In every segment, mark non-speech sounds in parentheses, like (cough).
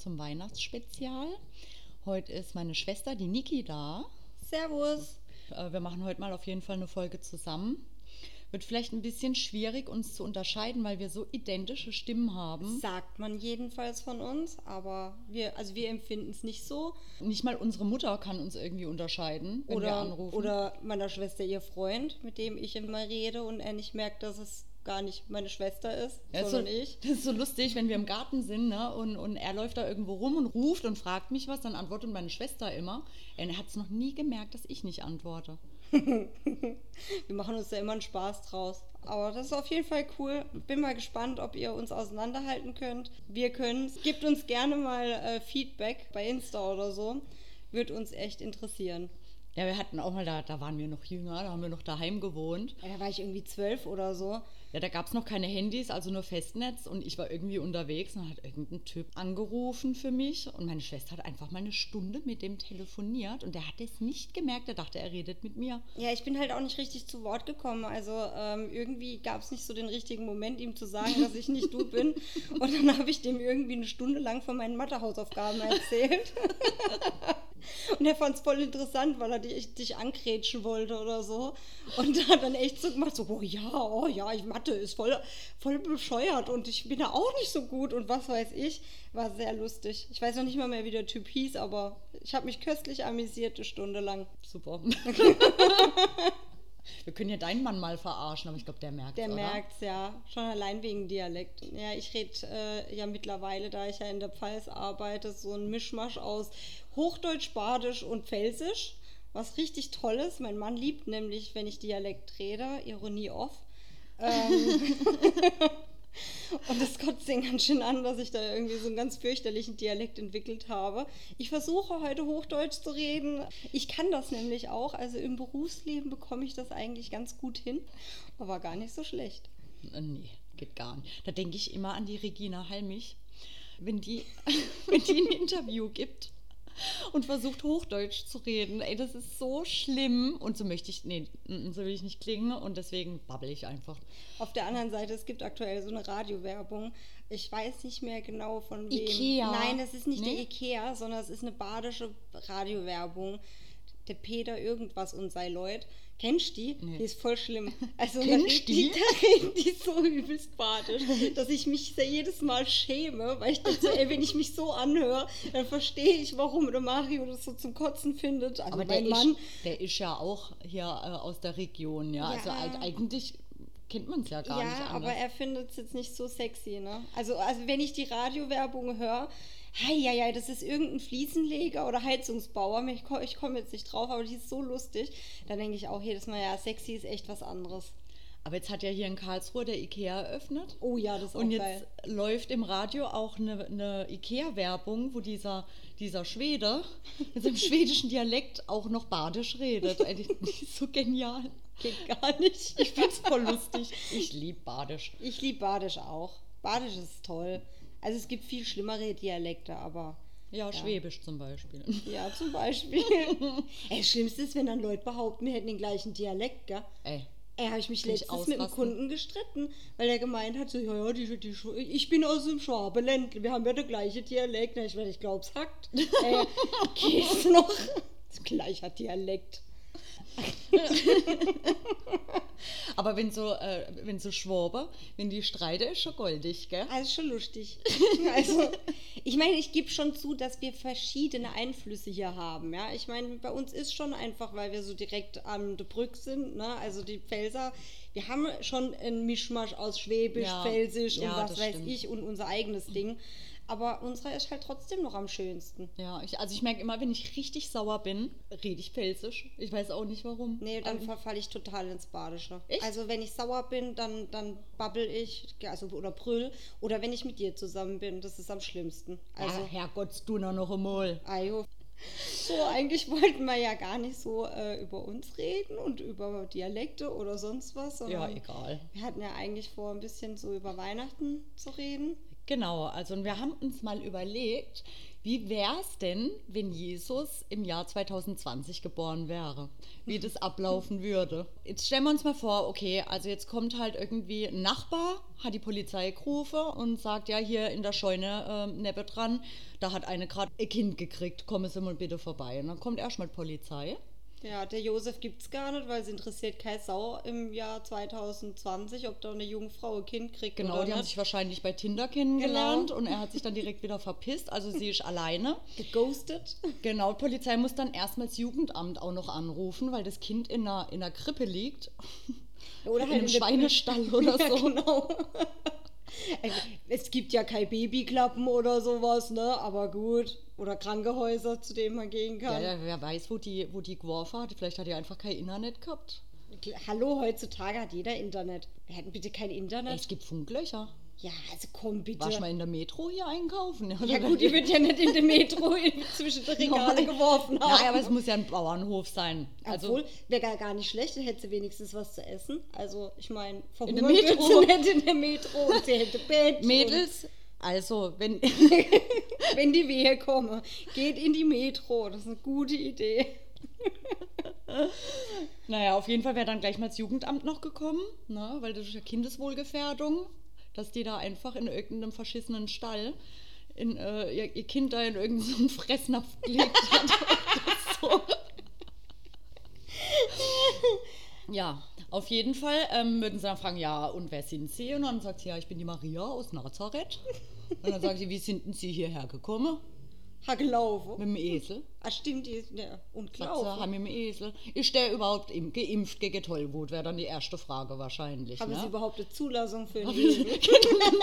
zum Weihnachtsspezial. Heute ist meine Schwester, die Niki, da. Servus. Äh, Wir machen heute mal auf jeden Fall eine Folge zusammen. Wird vielleicht ein bisschen schwierig, uns zu unterscheiden, weil wir so identische Stimmen haben. Sagt man jedenfalls von uns, aber wir, also wir empfinden es nicht so. Nicht mal unsere Mutter kann uns irgendwie unterscheiden, wenn wir Oder, anrufen. oder meiner Schwester ihr Freund, mit dem ich immer rede und er nicht merkt, dass es gar nicht meine Schwester ist, Ja, ist so, sondern ich. Das ist so lustig, wenn wir im Garten sind ne, und, und er läuft da irgendwo rum und ruft und fragt mich was, dann antwortet meine Schwester immer. Er hat es noch nie gemerkt, dass ich nicht antworte. (laughs) Wir machen uns da immer einen Spaß draus. Aber das ist auf jeden Fall cool. Bin mal gespannt, ob ihr uns auseinanderhalten könnt. Wir können Gebt uns gerne mal äh, Feedback bei Insta oder so. Würde uns echt interessieren. Ja, wir hatten auch mal, da, da waren wir noch jünger, da haben wir noch daheim gewohnt. Ja, da war ich irgendwie zwölf oder so. Ja, da gab es noch keine Handys, also nur Festnetz und ich war irgendwie unterwegs und hat irgendein Typ angerufen für mich und meine Schwester hat einfach mal eine Stunde mit dem telefoniert und der hat es nicht gemerkt, er dachte, er redet mit mir. Ja, ich bin halt auch nicht richtig zu Wort gekommen. Also ähm, irgendwie gab es nicht so den richtigen Moment, ihm zu sagen, dass ich nicht du bin. Und dann habe ich dem irgendwie eine Stunde lang von meinen Mathehausaufgaben erzählt. (laughs) Und er fand es voll interessant, weil er dich, dich ankrätschen wollte oder so. Und hat dann echt so gemacht, so, oh ja, oh ja, ich, Mathe ist voll, voll bescheuert und ich bin da auch nicht so gut und was weiß ich. War sehr lustig. Ich weiß noch nicht mal mehr, wie der Typ hieß, aber ich habe mich köstlich amüsiert eine Stunde lang. Super. (laughs) wir können ja deinen Mann mal verarschen, aber ich glaube, der merkt Der oder? merkt's ja, schon allein wegen Dialekt. Ja, ich rede äh, ja mittlerweile, da ich ja in der Pfalz arbeite, so ein Mischmasch aus Hochdeutsch, Badisch und Pfälzisch. Was richtig toll ist. Mein Mann liebt nämlich, wenn ich Dialekt rede, Ironie off. Ähm, (laughs) (laughs) und das kotzt ihn ganz schön an, dass ich da irgendwie so einen ganz fürchterlichen Dialekt entwickelt habe. Ich versuche heute Hochdeutsch zu reden. Ich kann das nämlich auch. Also im Berufsleben bekomme ich das eigentlich ganz gut hin. Aber gar nicht so schlecht. Äh, Nee, geht gar nicht. Da denke ich immer an die Regina Halmich, wenn die, (laughs) wenn die ein Interview gibt (laughs) und versucht Hochdeutsch zu reden. Ey, das ist so schlimm und so möchte ich, nee, mm, so will ich nicht klingen und deswegen babbel ich einfach. Auf der anderen Seite, es gibt aktuell so eine Radiowerbung. Ich weiß nicht mehr genau von wem. Ikea. Nein, es ist nicht Nee? der Ikea, sondern es ist eine badische Radiowerbung. Der Peter irgendwas und sei Leut. Kennst du die? Nee. Die ist voll schlimm. Also Kennst die? die? da reden die so übelst badisch, dass ich mich sehr jedes Mal schäme, weil ich dachte, ey, wenn ich mich so anhöre, dann verstehe ich, warum der Mario das so zum Kotzen findet. Also Aber der Mann. ist, der ist ja auch hier äh, aus der Region, ja. Ja. Also eig- eigentlich kennt man es ja gar ja, nicht anders. aber er findet es jetzt nicht so sexy, ne? Also, also wenn ich die Radiowerbung höre, ja, ja, das ist irgendein Fliesenleger oder Heizungsbauer, ich komme ich komm jetzt nicht drauf, aber die ist so lustig, dann denke ich auch jedes Mal, ja, sexy ist echt was anderes. Aber jetzt hat ja hier in Karlsruhe der Ikea eröffnet. Oh ja, das ist auch Und jetzt geil. läuft im Radio auch eine, eine Ikea-Werbung, wo dieser, dieser Schwede (laughs) mit seinem schwedischen Dialekt auch noch badisch redet. Ist so genial. Geht gar nicht. Ich find's voll lustig. Ich lieb badisch. Ich liebe Badisch auch. Badisch ist toll. Also es gibt viel schlimmere Dialekte, aber Ja, Schwäbisch zum Beispiel. (laughs) ja, zum Beispiel. (laughs) Ey, das Schlimmste ist, wenn dann Leute behaupten, wir hätten den gleichen Dialekt, gell? Ey, Ey, habe ich mich Kann ich letztens mit einem. Kunden gestritten, weil er gemeint hat, so, ja, ja, die, die, ich bin aus dem Schwabeland, wir haben ja der gleiche Dialekt. Na, ich, meine, ich glaub's hackt. (laughs) Ey, geht's noch? Gleicher Dialekt. (laughs) aber wenn so, äh, wenn so Schwabe, wenn die streiten, ist schon goldig, gell? Also schon lustig. (laughs) Also, ich meine, ich gebe schon zu, dass wir verschiedene Einflüsse hier haben. Ja, ich meine, bei uns ist schon einfach, weil wir so direkt am der Brück sind, ne? Also die Pfälzer, wir haben schon einen Mischmasch aus Schwäbisch, Ja. Pfälzisch Ja, und was weiß stimmt. ich und unser eigenes Ding. Aber unserer ist halt trotzdem noch am schönsten. Ja, ich, also ich merke immer, wenn ich richtig sauer bin, rede ich Pfälzisch. Ich weiß auch nicht warum. Nee, dann Aber- verfalle ich total ins Badische. Echt? Also wenn ich sauer bin, dann, dann babbel ich, also oder brüll. Oder wenn ich mit dir zusammen bin, das ist am schlimmsten. Also, ja, Herrgott, du noch noch einmal. Ajo. So, eigentlich wollten wir ja gar nicht so äh, über uns reden und über Dialekte oder sonst was. Ja, egal. Wir hatten ja eigentlich vor, ein bisschen so über Weihnachten zu reden. Genau, also und wir haben uns mal überlegt, wie wäre es denn, wenn Jesus im Jahr 2020 geboren wäre? Wie das (laughs) ablaufen würde. Jetzt stellen wir uns mal vor, okay, also jetzt kommt halt irgendwie ein Nachbar, hat die Polizei gerufen und sagt, ja, hier in der Scheune äh, nebendran, da hat eine gerade ein Kind gekriegt, kommen Sie mal bitte vorbei. Und dann kommt erstmal die Polizei. Ja, der Josef gibt es gar nicht, weil es interessiert keine Sau im Jahr 2020, ob da eine junge Frau ein Kind kriegt Genau, oder die haben sich wahrscheinlich bei Tinder kennengelernt Genau. und er hat sich dann direkt wieder verpisst, also sie ist alleine. Geghostet. Genau, die Polizei muss dann erstmals Jugendamt auch noch anrufen, weil das Kind in einer, in einer Krippe liegt. Oder in halt einem in der- Schweinestall oder (laughs) Ja, so. genau. (laughs) Es gibt ja kein Babyklappen oder sowas, ne? Aber gut. Oder Krankenhäuser, zu denen man gehen kann. ja, wer weiß, wo die, wo die geworfen hat. Vielleicht hat die einfach kein Internet gehabt. Hallo, heutzutage hat jeder Internet. Wir hätten bitte kein Internet. Es gibt Funklöcher. Ja, also komm bitte. Warst du mal in der Metro hier einkaufen? ja gut, die wird ja nicht in der Metro (laughs) zwischen die Regale geworfen haben. Nein, aber es muss ja ein Bauernhof sein. Also, Obwohl, wäre gar, gar nicht schlecht, dann hätte sie wenigstens was zu essen. Also, ich meine, der verhungern Metro. wird sie nicht in der Metro und sie hätte Bett. Mädels, also, wenn, (laughs) wenn die Wehe komme, geht in die Metro. Das ist eine gute Idee. Naja, auf jeden Fall wäre dann gleich mal das Jugendamt noch gekommen, ne? weil das ist ja Kindeswohlgefährdung, dass die da einfach in irgendeinem verschissenen Stall in, äh, ihr, ihr Kind da in irgendeinen Fressnapf gelegt hat. so. (laughs) (laughs) Ja, auf jeden Fall ähm, würden sie dann fragen, ja, und wer sind Sie? Und dann sagt sie, ja, ich bin die Maria aus Nazareth. Und dann sagt sie, wie sind denn Sie hierher gekommen? Ha gelaufen. Mit dem Esel. Ah, stimmt, die ist ja, und gelaufen. haben mit dem Esel. Ist der überhaupt im, geimpft gegen Tollwut? Wäre dann die erste Frage wahrscheinlich. Haben ne? Sie überhaupt eine Zulassung für Haben Esel? (laughs)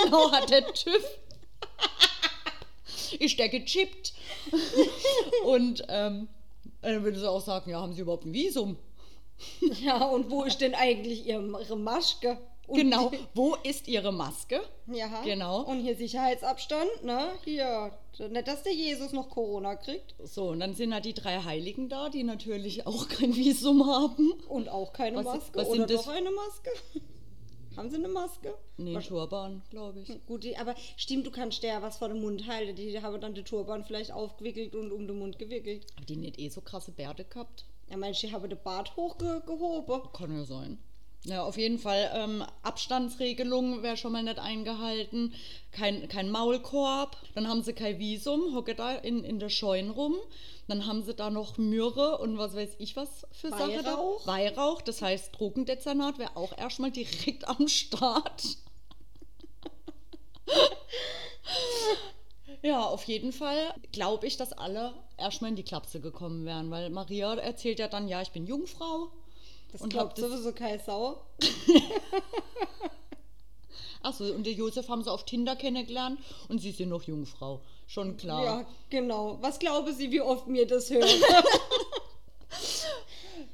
Genau, hat der TÜV. Ist der gechippt? Und ähm, dann würde sie auch sagen, ja, haben Sie überhaupt ein Visum? Ja, und wo ist denn eigentlich ihr, Ihre Maske? Und Genau, wo ist Ihre Maske? Ja, Genau. Und hier Sicherheitsabstand, ne? Hier. Nicht, dass der Jesus noch Corona kriegt So, und dann sind da die drei Heiligen da, die natürlich auch kein Visum haben. und auch keine Was- Maske. was Oder doch eine Maske? (laughs) Haben sie eine Maske? Nee, Wasch- Turban, glaube ich. Gut, die, aber stimmt, du kannst ja was vor dem Mund halten. Die haben dann den Turban vielleicht aufgewickelt und um den Mund gewickelt. Haben die nicht eh so krasse Bärte gehabt? Ja, meinst du, die haben den Bart hochgehoben? Kann ja sein. Ja, auf jeden Fall ähm, Abstandsregelung wäre schon mal nicht eingehalten. Kein, kein Maulkorb. Dann haben sie kein Visum, hocke da in, in der Scheune rum. Dann haben sie da noch Myrrhe und was weiß ich was für Sache da. Weihrauch. Weihrauch, das heißt Drogendezernat wäre auch erstmal direkt am Start. Ja, auf jeden Fall glaube ich, dass alle erstmal in die Klapse gekommen wären, weil Maria erzählt ja dann, ja, ich bin Jungfrau. Das Und glaubt sowieso keine Sau. (laughs) Achso, und der Josef haben sie auf Tinder kennengelernt und sie sind noch Jungfrau. Schon klar. Ja, genau. Was glauben Sie, wie oft mir das hören? (laughs)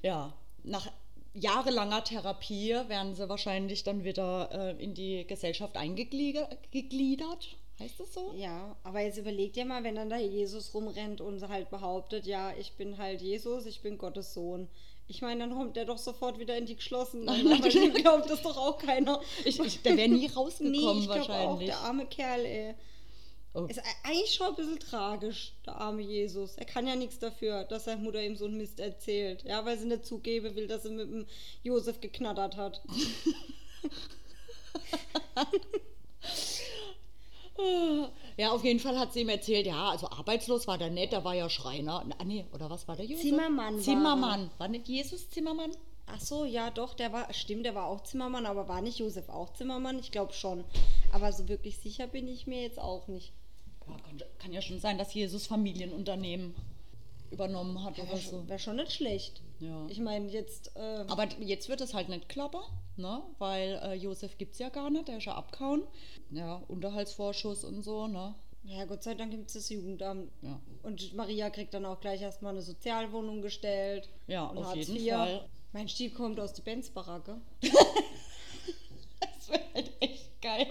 Ja, nach jahrelanger Therapie werden sie wahrscheinlich dann wieder äh, in die Gesellschaft eingegliedert. gegliedert. Heißt das so? ja, aber jetzt überleg dir mal, wenn dann da Jesus rumrennt und halt behauptet, ja, ich bin halt Jesus, ich bin Gottes Sohn. Ich meine, dann kommt der doch sofort wieder in die geschlossenen. Dem glaubt das doch auch keiner. Ich, ich, der wäre nie rausgekommen nee, ich glaube auch, wahrscheinlich. der arme Kerl, ey. Oh. Ist eigentlich schon ein bisschen tragisch, der arme Jesus. Er kann ja nichts dafür, dass seine Mutter ihm so einen Mist erzählt. Ja, weil sie nicht zugeben will, dass sie mit dem Josef geknattert hat. (laughs) (laughs) (laughs) Ja, auf jeden Fall hat sie ihm erzählt, ja, also arbeitslos war der nicht, der war ja Schreiner. Ah, nee, oder was war der Josef? Zimmermann war Zimmermann. War nicht Jesus Zimmermann? Ach so, ja, doch, der war, stimmt, der war auch Zimmermann, aber war nicht Josef auch Zimmermann? Ich glaube schon. Aber so wirklich sicher bin ich mir jetzt auch nicht. Ja, kann, kann ja schon sein, dass Jesus Familienunternehmen übernommen hat oder Wäre so. schon, wär schon nicht schlecht. Ja. Ich meine, jetzt. Äh, Aber jetzt wird es halt nicht klappen, ne? weil äh, Josef gibt es ja gar nicht, der ist ja abgehauen. Ja, Unterhaltsvorschuss und so, ne? ja, Gott sei Dank gibt es das Jugendamt. Ja, Und Maria kriegt dann auch gleich erstmal eine Sozialwohnung gestellt. Ja, und auf Hartz jeden IV. Fall. Mein Stiel kommt aus der Benz-Baracke. (laughs) das wäre halt echt geil.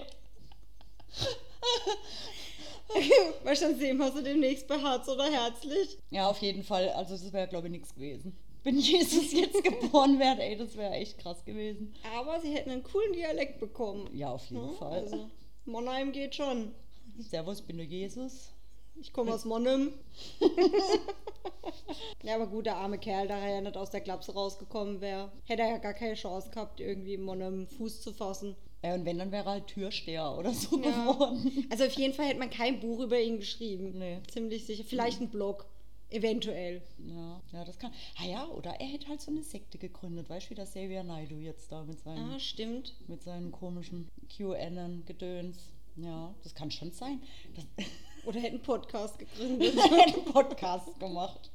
(laughs) Weil dann sehen wir sie demnächst bei Harz oder Herzlich. Ja, auf jeden Fall. Also, das wäre, glaube ich, nichts gewesen. Wenn (laughs) Jesus jetzt geboren wäre, ey, das wäre echt krass gewesen. Aber sie hätten einen coolen Dialekt bekommen. Ja, auf jeden Ja, Fall. Also, Monheim geht schon. Servus, bin der Jesus. Ich komme aus Monnem. (laughs) ja, aber gut, der arme Kerl, da er ja nicht aus der Klapse rausgekommen wäre, hätte er ja gar keine Chance gehabt, irgendwie in Monnem Fuß zu fassen. Ja, und wenn, dann wäre er halt Türsteher oder so Ja. geworden. Also auf jeden Fall hätte man kein Buch über ihn geschrieben. Nee. Ziemlich sicher. Vielleicht ein Blog. Eventuell. Ja, ja, das kann. Ah ja, oder er hätte halt so eine Sekte gegründet, weißt du, wie der Xavier Naidoo jetzt da mit seinen, Ah, stimmt. mit seinen komischen QAnon-Gedöns. Ja, das kann schon sein. Das, (laughs) Oder hätte einen Podcast gegründet. (laughs) er hätte einen Podcast gemacht.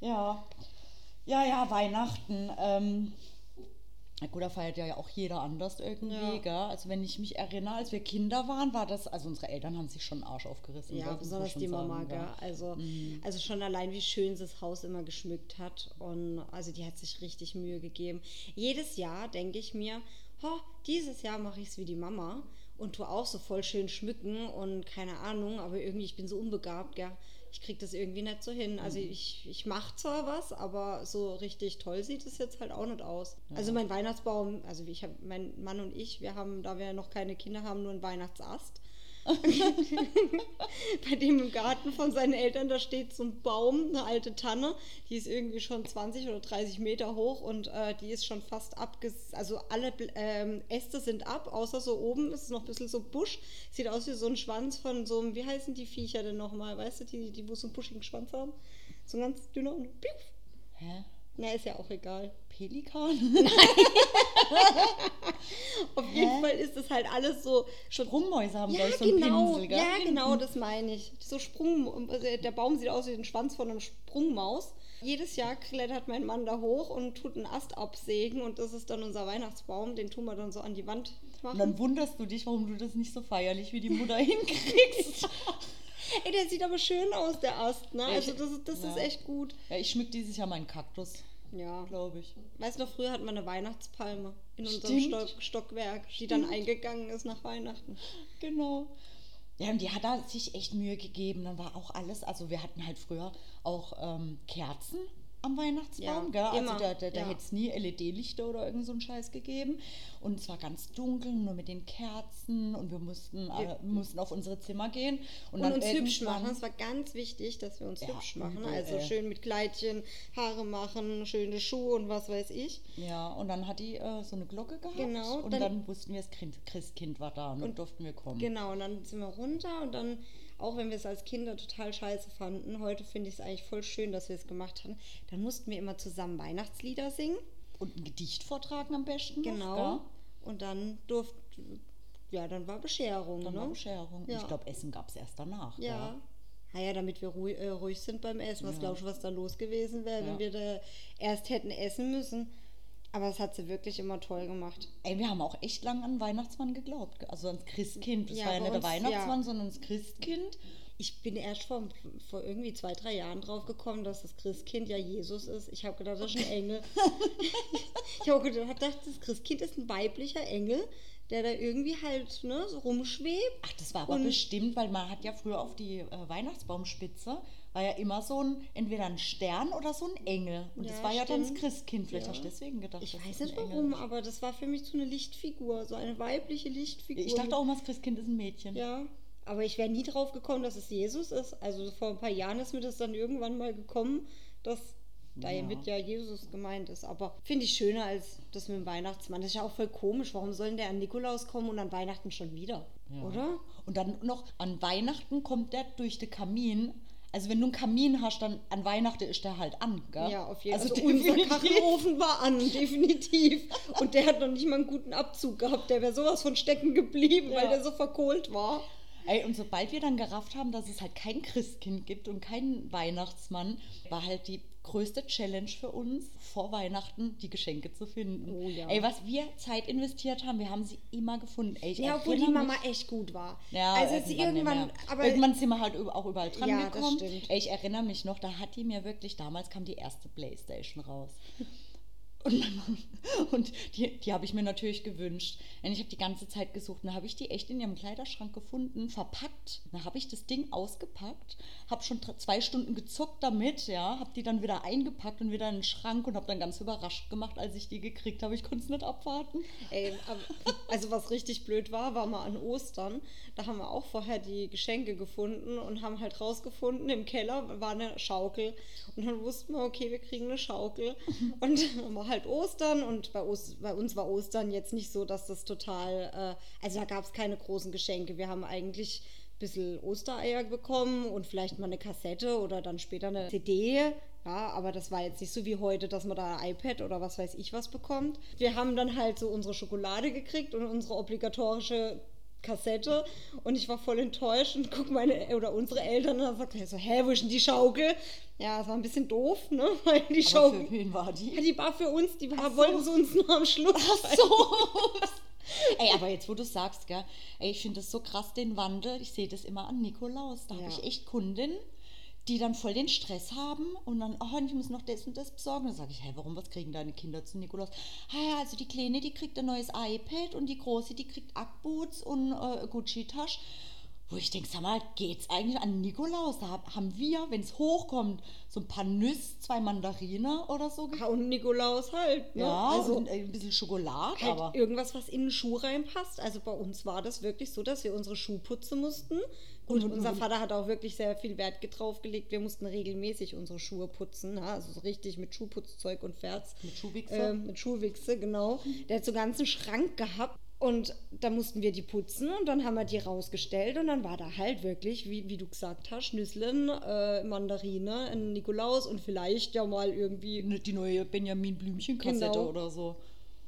Ja. Ja, ja, Weihnachten. Ähm, na gut, da feiert ja auch jeder anders irgendwie, Ja. gell? Also wenn ich mich erinnere, als wir Kinder waren, war das, also unsere Eltern haben sich schon den Arsch aufgerissen. Ja, besonders die Mama, sagen, gell? Also, also schon allein, wie schön sie das Haus immer geschmückt hat. Und also die hat sich richtig Mühe gegeben. Jedes Jahr denke ich mir, ho, dieses Jahr mache ich es wie die Mama und tu auch so voll schön schmücken und keine Ahnung, aber irgendwie, ich bin so unbegabt, gell? Ich kriege das irgendwie nicht so hin. Also ich, ich mache zwar was, aber so richtig toll sieht es jetzt halt auch nicht aus. Also mein Weihnachtsbaum, also ich habe, mein Mann und ich, wir haben, da wir noch keine Kinder haben, nur einen Weihnachtsast. (laughs) bei dem im Garten von seinen Eltern, da steht so ein Baum, eine alte Tanne, die ist irgendwie schon 20 oder 30 Meter hoch und äh, die ist schon fast abges... Also alle ähm, Äste sind ab, außer so oben ist es noch ein bisschen so Busch. Sieht aus wie so ein Schwanz von so einem, wie heißen die Viecher denn nochmal, weißt du, die, die wo so einen buschigen Schwanz haben? So ein ganz dünner und. Hä? Na, ist ja auch egal. Pelikan? (laughs) Auf jeden Fall ist das halt alles so Sprungmäuse haben, Ja, glaube ich, so einen genau, Pinsel, gell? ja, genau, das meine ich. So Sprung, also der Baum sieht aus wie ein Schwanz von einem Sprungmaus. Jedes Jahr klettert mein Mann da hoch und tut einen Ast absägen und das ist dann unser Weihnachtsbaum. Den tun wir dann so an die Wand Und dann machen. wunderst du dich, warum du das nicht so feierlich wie die Mutter (laughs) hinkriegst. (laughs) Ey, der sieht aber schön aus, der Ast, ne? Also das, ist- das ist ja. echt gut. ja, ich schmück dieses Jahr meinen Kaktus, Ja. glaube ich. Weißt du noch, früher hatten wir eine Weihnachtspalme in unserem Stimmt. Stock, Stockwerk, die dann eingegangen ist nach Weihnachten. Genau. Ja, und die hat da sich echt Mühe gegeben. Dann war auch alles, also wir hatten halt früher auch ähm, Kerzen am Weihnachtsbaum, Ja, gell? immer, Also da, da, da ja. hätte es nie LED-Lichter oder irgend so einen Scheiß gegeben. Und es war ganz dunkel, nur mit den Kerzen und wir mussten, äh, wir mussten auf unsere Zimmer gehen. Und, Und, uns hübsch machen. Es war ganz wichtig, dass wir uns Ja, hübsch machen. übel, also ey. schön mit Kleidchen, Haare machen, schöne Schuhe und was weiß ich. Ja, und dann hat die äh, so eine Glocke gehabt. Genau, Und dann- dann, wussten wir, das Kind, Christkind war da und dann durften wir kommen. Genau, und dann sind wir runter und dann, auch wenn wir es als Kinder total scheiße fanden, heute finde ich es eigentlich voll schön, dass wir es gemacht haben, dann mussten wir immer zusammen Weihnachtslieder singen. Und ein Gedicht vortragen am besten. noch, Genau. gell? Und dann durften, ja, dann war Bescherung. Dann ne? war Bescherung. Ja. Ich glaube, Essen gab es erst danach. Ja. Naja, damit wir ruhig, äh, ruhig sind beim Essen. Was Ja. glaubst du, was da los gewesen wäre, Ja. wenn wir da erst hätten essen müssen? Aber das hat sie wirklich immer toll gemacht. Ey, wir haben auch echt lang an Weihnachtsmann geglaubt. Also ans Christkind. Das Ja, war ja nicht der Weihnachtsmann, ja. sondern das Christkind. Ich bin erst vor, vor irgendwie zwei, drei Jahren drauf gekommen, dass das Christkind ja Jesus ist. Ich habe gedacht, das ist ein Engel. (laughs) (laughs) ich habe gedacht, das Christkind ist ein weiblicher Engel, der da irgendwie halt ne, so rumschwebt. Ach, das war aber Und- bestimmt, weil man hat ja früher auf die äh, Weihnachtsbaumspitze war ja immer so ein, entweder ein Stern oder so ein Engel. Und das Ja, war ja dann das stimmt. Christkind. Vielleicht Ja. hast du deswegen gedacht, Ich weiß das nicht warum, aber das war für mich so eine Lichtfigur, so eine weibliche Lichtfigur. Ich dachte auch immer, das Christkind ist ein Mädchen. Ja, aber ich wäre nie drauf gekommen, dass es Jesus ist. Also vor ein paar Jahren ist mir das dann irgendwann mal gekommen, dass da Ja. mit ja Jesus gemeint ist. Aber finde ich schöner als das mit dem Weihnachtsmann. Das ist ja auch voll komisch. Warum soll denn der an Nikolaus kommen und an Weihnachten schon wieder? Ja. Oder? Und dann noch an Weihnachten kommt der durch den Kamin. Also wenn du einen Kamin hast, dann an Weihnachten ist der halt an, gell? Ja, auf jeden Fall. Also, Also, unser. Kachelofen war an, definitiv. Und der hat noch nicht mal einen guten Abzug gehabt. Der wäre sowas von stecken geblieben, weil Ja. der so verkohlt war. Ey, und sobald wir dann gerafft haben, dass es halt kein Christkind gibt und keinen Weihnachtsmann, war halt die größte Challenge für uns, vor Weihnachten die Geschenke zu finden. Oh ja. Ey, was wir Zeit investiert haben, wir haben sie immer gefunden. Ey, Ja, obwohl die Mama mich- echt gut war. Ja, also irgendwann, mehr. aber irgendwann sind wir halt auch überall dran Ja, gekommen. stimmt. Ey, ich erinnere mich noch, da hat die mir wirklich, damals kam die erste Playstation raus. Und, mein Mann, (laughs) und die, die habe ich mir natürlich gewünscht. Und ich habe die ganze Zeit gesucht. Und dann habe ich die echt in ihrem Kleiderschrank gefunden, verpackt. Dann habe ich das Ding ausgepackt, habe schon zwei Stunden gezuckt damit, ja, habe die dann wieder eingepackt und wieder in den Schrank und habe dann ganz überrascht gemacht, als ich die gekriegt habe. Ich konnte es nicht abwarten. Ey, also was richtig blöd war, war mal an Ostern. Da haben wir auch vorher die Geschenke gefunden und haben halt rausgefunden, im Keller war eine Schaukel. Und dann wussten wir, okay, wir kriegen eine Schaukel. Und (laughs) dann war halt Ostern und bei, Os bei uns war Ostern jetzt nicht so, dass das total, äh, also da gab es keine großen Geschenke. Wir haben eigentlich ein bisschen Ostereier bekommen und vielleicht mal eine Kassette oder dann später eine CD. Ja, aber das war jetzt nicht so wie heute, dass man da ein iPad oder was weiß ich was bekommt. Wir haben dann halt so unsere Schokolade gekriegt und unsere obligatorische Kassette und ich war voll enttäuscht und guck meine oder unsere Eltern und dann sagt er so, hä, wo ist denn die Schaukel? Ja, es war ein bisschen doof, ne? (laughs) Weil die Aber Schaukel, für wen war die? ja, die war für uns, die war, so. wollten sie uns nur am Schluss. Ach so. (laughs) Ey, aber jetzt, wo du sagst, gell, ey, ich finde das so krass, den Wandel. Ich sehe das immer an Nikolaus. Da Ja. habe ich echt Kundinnen, die dann voll den Stress haben und dann, oh, ich muss noch das und das besorgen. Dann sage ich, hey, warum, was kriegen deine Kinder zu Nikolaus? Ah ja, also die Kleine, die kriegt ein neues iPad und die Große, die kriegt Ackboots und äh, Gucci-Tasch. Wo ich denke, sag mal, geht's eigentlich an Nikolaus? Da hab- haben wir, wenn es hochkommt, so ein paar Nüsse, zwei Mandarine oder so. Ja, und Nikolaus halt, ne? Ja, also und ein bisschen Schokolade, halt aber... irgendwas, was in den Schuh reinpasst. Also bei uns war das wirklich so, dass wir unsere Schuhe putzen mussten. Und, Und- unser Vater hat auch wirklich sehr viel Wert drauf gelegt. Wir mussten regelmäßig unsere Schuhe putzen. Ja? Also so richtig mit Schuhputzzeug und Ferz. Mit Schuhwichse? Ähm, mit Schuhwichse, genau. Der hat so einen ganzen Schrank gehabt. Und da mussten wir die putzen und dann haben wir die rausgestellt und dann war da halt wirklich, wie, wie du gesagt hast, Schnüsseln, äh, Mandarine, ein Nikolaus und vielleicht ja mal irgendwie, Ne, die neue Benjamin Blümchen-Kassette Genau. oder so.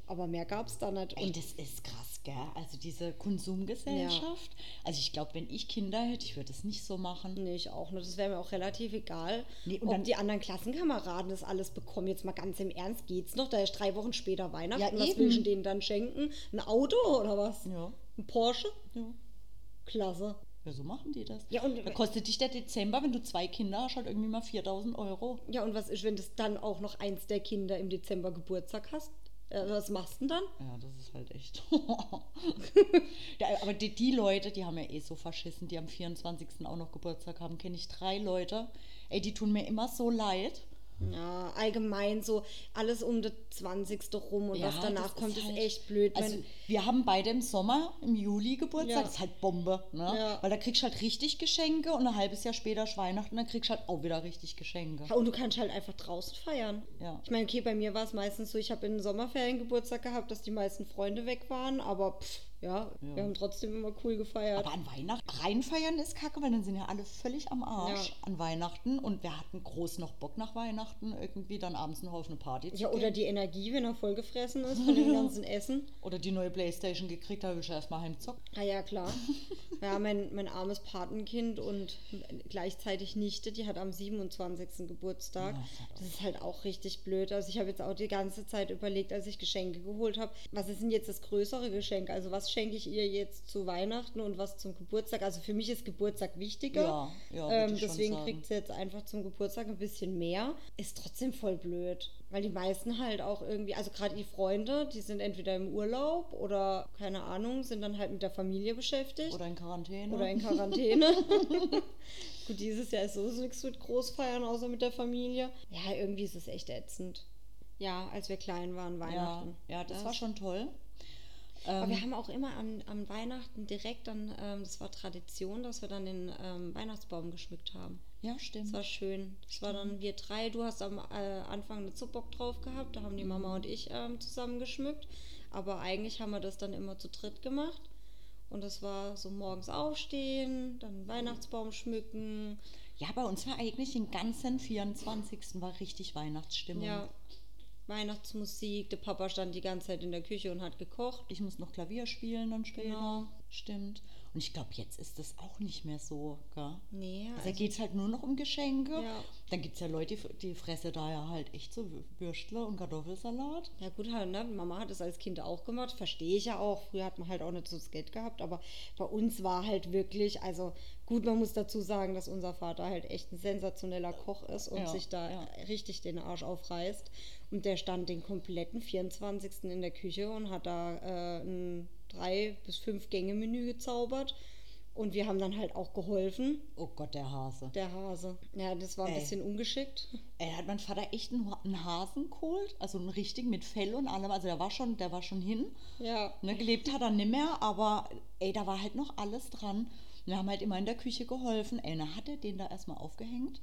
aber mehr gab es da nicht. Ey, Und das ist krass, gell? Also diese Konsumgesellschaft. Also ich glaube, wenn ich Kinder hätte, ich würde es nicht so machen. Nee, ich auch nicht. Das wäre mir auch relativ egal. Nee, und ob dann- die anderen Klassenkameraden das alles bekommen. Jetzt mal ganz im Ernst, geht's noch? Da ist drei Wochen später Weihnachten. Ja, was eben. will ich denn denen dann schenken? Ein Auto oder was? Ja. Ein Porsche? Ja. Klasse. Ja, so machen die das. Ja, und- da kostet dich der Dezember, wenn du zwei Kinder hast, halt irgendwie mal 4000 Euro. Ja, und was ist, wenn das dann auch noch eins der Kinder im Dezember Geburtstag hast? Äh, was machst du denn dann? Ja, das ist halt echt. (laughs) ja, aber die, die Leute, die haben ja eh so verschissen, die am 24. auch noch Geburtstag haben, kenne ich drei Leute. Ey, die tun mir immer so leid. Ja, allgemein so alles um das 20. rum und was Ja, danach das kommt, ist, halt- echt blöd. Also, wir haben beide im Sommer, im Juli Geburtstag. Ja. Das ist halt Bombe, ne? Ja. Weil da kriegst du halt richtig Geschenke und ein halbes Jahr später ist Weihnachten, dann kriegst du halt auch wieder richtig Geschenke. Ja, und du kannst halt einfach draußen feiern. Ja. Ich meine, okay, bei mir war es meistens so, ich habe in den Sommerferien Geburtstag gehabt, dass die meisten Freunde weg waren, aber pff, ja, Ja. wir haben trotzdem immer cool gefeiert. Aber an Weihnachten reinfeiern ist kacke, weil dann sind ja alle völlig am Arsch Ja. an Weihnachten und wir hatten groß noch Bock nach Weihnachten, irgendwie dann abends noch auf eine Party zu ja, gehen. oder die Energie, wenn er vollgefressen ist von dem (laughs) ganzen Essen. Oder die neue Playstation gekriegt, da habe ich erstmal heimzockt. Ah ja, klar. (laughs) Ja, mein, mein armes Patenkind und gleichzeitig Nichte, die hat am 27. Geburtstag. Ja, halt Das ist halt auch richtig blöd. Also ich habe jetzt auch die ganze Zeit überlegt, als ich Geschenke geholt habe, was ist denn jetzt das größere Geschenk? Also was schenke ich ihr jetzt zu Weihnachten und was zum Geburtstag? Also für mich ist Geburtstag wichtiger. Ja, ja, ähm, deswegen kriegt sie jetzt einfach zum Geburtstag ein bisschen mehr. Ist trotzdem voll blöd. Weil die meisten halt auch irgendwie, also gerade die Freunde, die sind entweder im Urlaub oder keine Ahnung, sind dann halt mit der Familie beschäftigt. Oder in Quarantäne. Oder in Quarantäne. (laughs) Gut, dieses Jahr ist sowieso nichts mit Großfeiern, außer mit der Familie. Ja, irgendwie ist es echt ätzend. Ja, als wir klein waren, ja, Weihnachten. ja, das war schon toll. Ähm, Aber wir haben auch immer an, an Weihnachten direkt dann, ähm, das war Tradition, dass wir dann den ähm, Weihnachtsbaum geschmückt haben. ja, Das stimmt. war schön. Das war dann wir drei. Du hast am äh, Anfang eine Bock drauf gehabt. Da haben die Mama und ich ähm, zusammen geschmückt. Aber eigentlich haben wir das dann immer zu dritt gemacht. Und das war so morgens aufstehen, dann Weihnachtsbaum schmücken. Ja, bei uns war eigentlich den ganzen 24. war richtig Weihnachtsstimmung. Ja, Weihnachtsmusik. Der Papa stand die ganze Zeit in der Küche und hat gekocht. Ich muss noch Klavier spielen dann später. Genau. stimmt. Und ich glaube, jetzt ist das auch nicht mehr so, gell? Nee, Also da geht es halt nur noch um Geschenke. Ja. Dann gibt es ja Leute, die, die fressen da ja halt echt so Würstle und Kartoffelsalat. Ja gut, halt, ne? Mama hat es als Kind auch gemacht, verstehe ich ja auch. Früher hat man halt auch nicht so das Geld gehabt, aber bei uns war halt wirklich, also gut, man muss dazu sagen, dass unser Vater halt echt ein sensationeller Koch ist und Ja, sich da ja. richtig den Arsch aufreißt. Und der stand den kompletten 24. in der Küche und hat da äh, ein drei bis fünf Gänge Menü gezaubert. Und wir haben dann halt auch geholfen. Oh Gott, der Hase. Der Hase. Ja, das war ein Ey. bisschen ungeschickt. Ey, hat mein Vater echt einen, einen Hasen geholt, also einen richtigen mit Fell und allem. Also der war schon, der war schon hin. Ja. Ne, gelebt hat er nicht mehr, aber ey, da war halt noch alles dran. Wir haben halt immer in der Küche geholfen. Ey, dann hat er den da erstmal aufgehängt.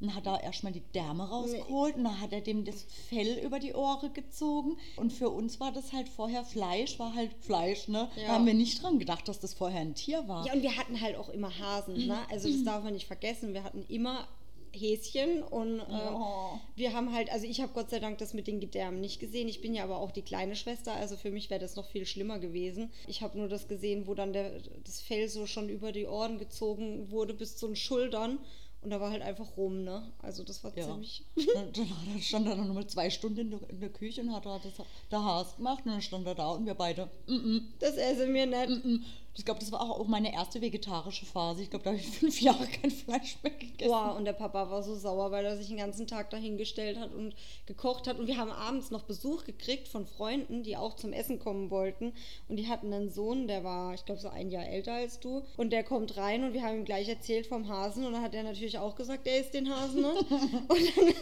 Dann hat er erstmal die Därme rausgeholt und dann hat er dem das Fell über die Ohren gezogen. Und für uns war das halt vorher Fleisch, war halt Fleisch, ne? Ja. Da haben wir nicht dran gedacht, dass das vorher ein Tier war. Ja, und wir hatten halt auch immer Hasen, ne? Also das darf man nicht vergessen. Wir hatten immer Häschen und äh, Ja. wir haben halt, also ich habe Gott sei Dank das mit den Gedärmen nicht gesehen. Ich bin ja aber auch die kleine Schwester, also für mich wäre das noch viel schlimmer gewesen. Ich habe nur das gesehen, wo dann der, das Fell so schon über die Ohren gezogen wurde bis zu den Schultern und da war halt einfach rum, ne? Also das war Ja. ziemlich. (laughs) Dann, dann stand er dann nochmal zwei Stunden in der, in der Küche und hat da das, der Haas gemacht und dann stand er da und wir beide, mm -mm, Das esse mir nicht. mm. Ich glaube, das war auch meine erste vegetarische Phase. Ich glaube, da habe ich (laughs) fünf Jahre kein Fleisch mehr gegessen. Boah, und der Papa war so sauer, weil er sich den ganzen Tag dahingestellt hat und gekocht hat. Und wir haben abends noch Besuch gekriegt von Freunden, die auch zum Essen kommen wollten. Und die hatten einen Sohn, der war, ich glaube, so ein Jahr älter als du. Und der kommt rein und wir haben ihm gleich erzählt vom Hasen. Und dann hat er natürlich auch gesagt, er isst den Hasen. Ne? (laughs) und dann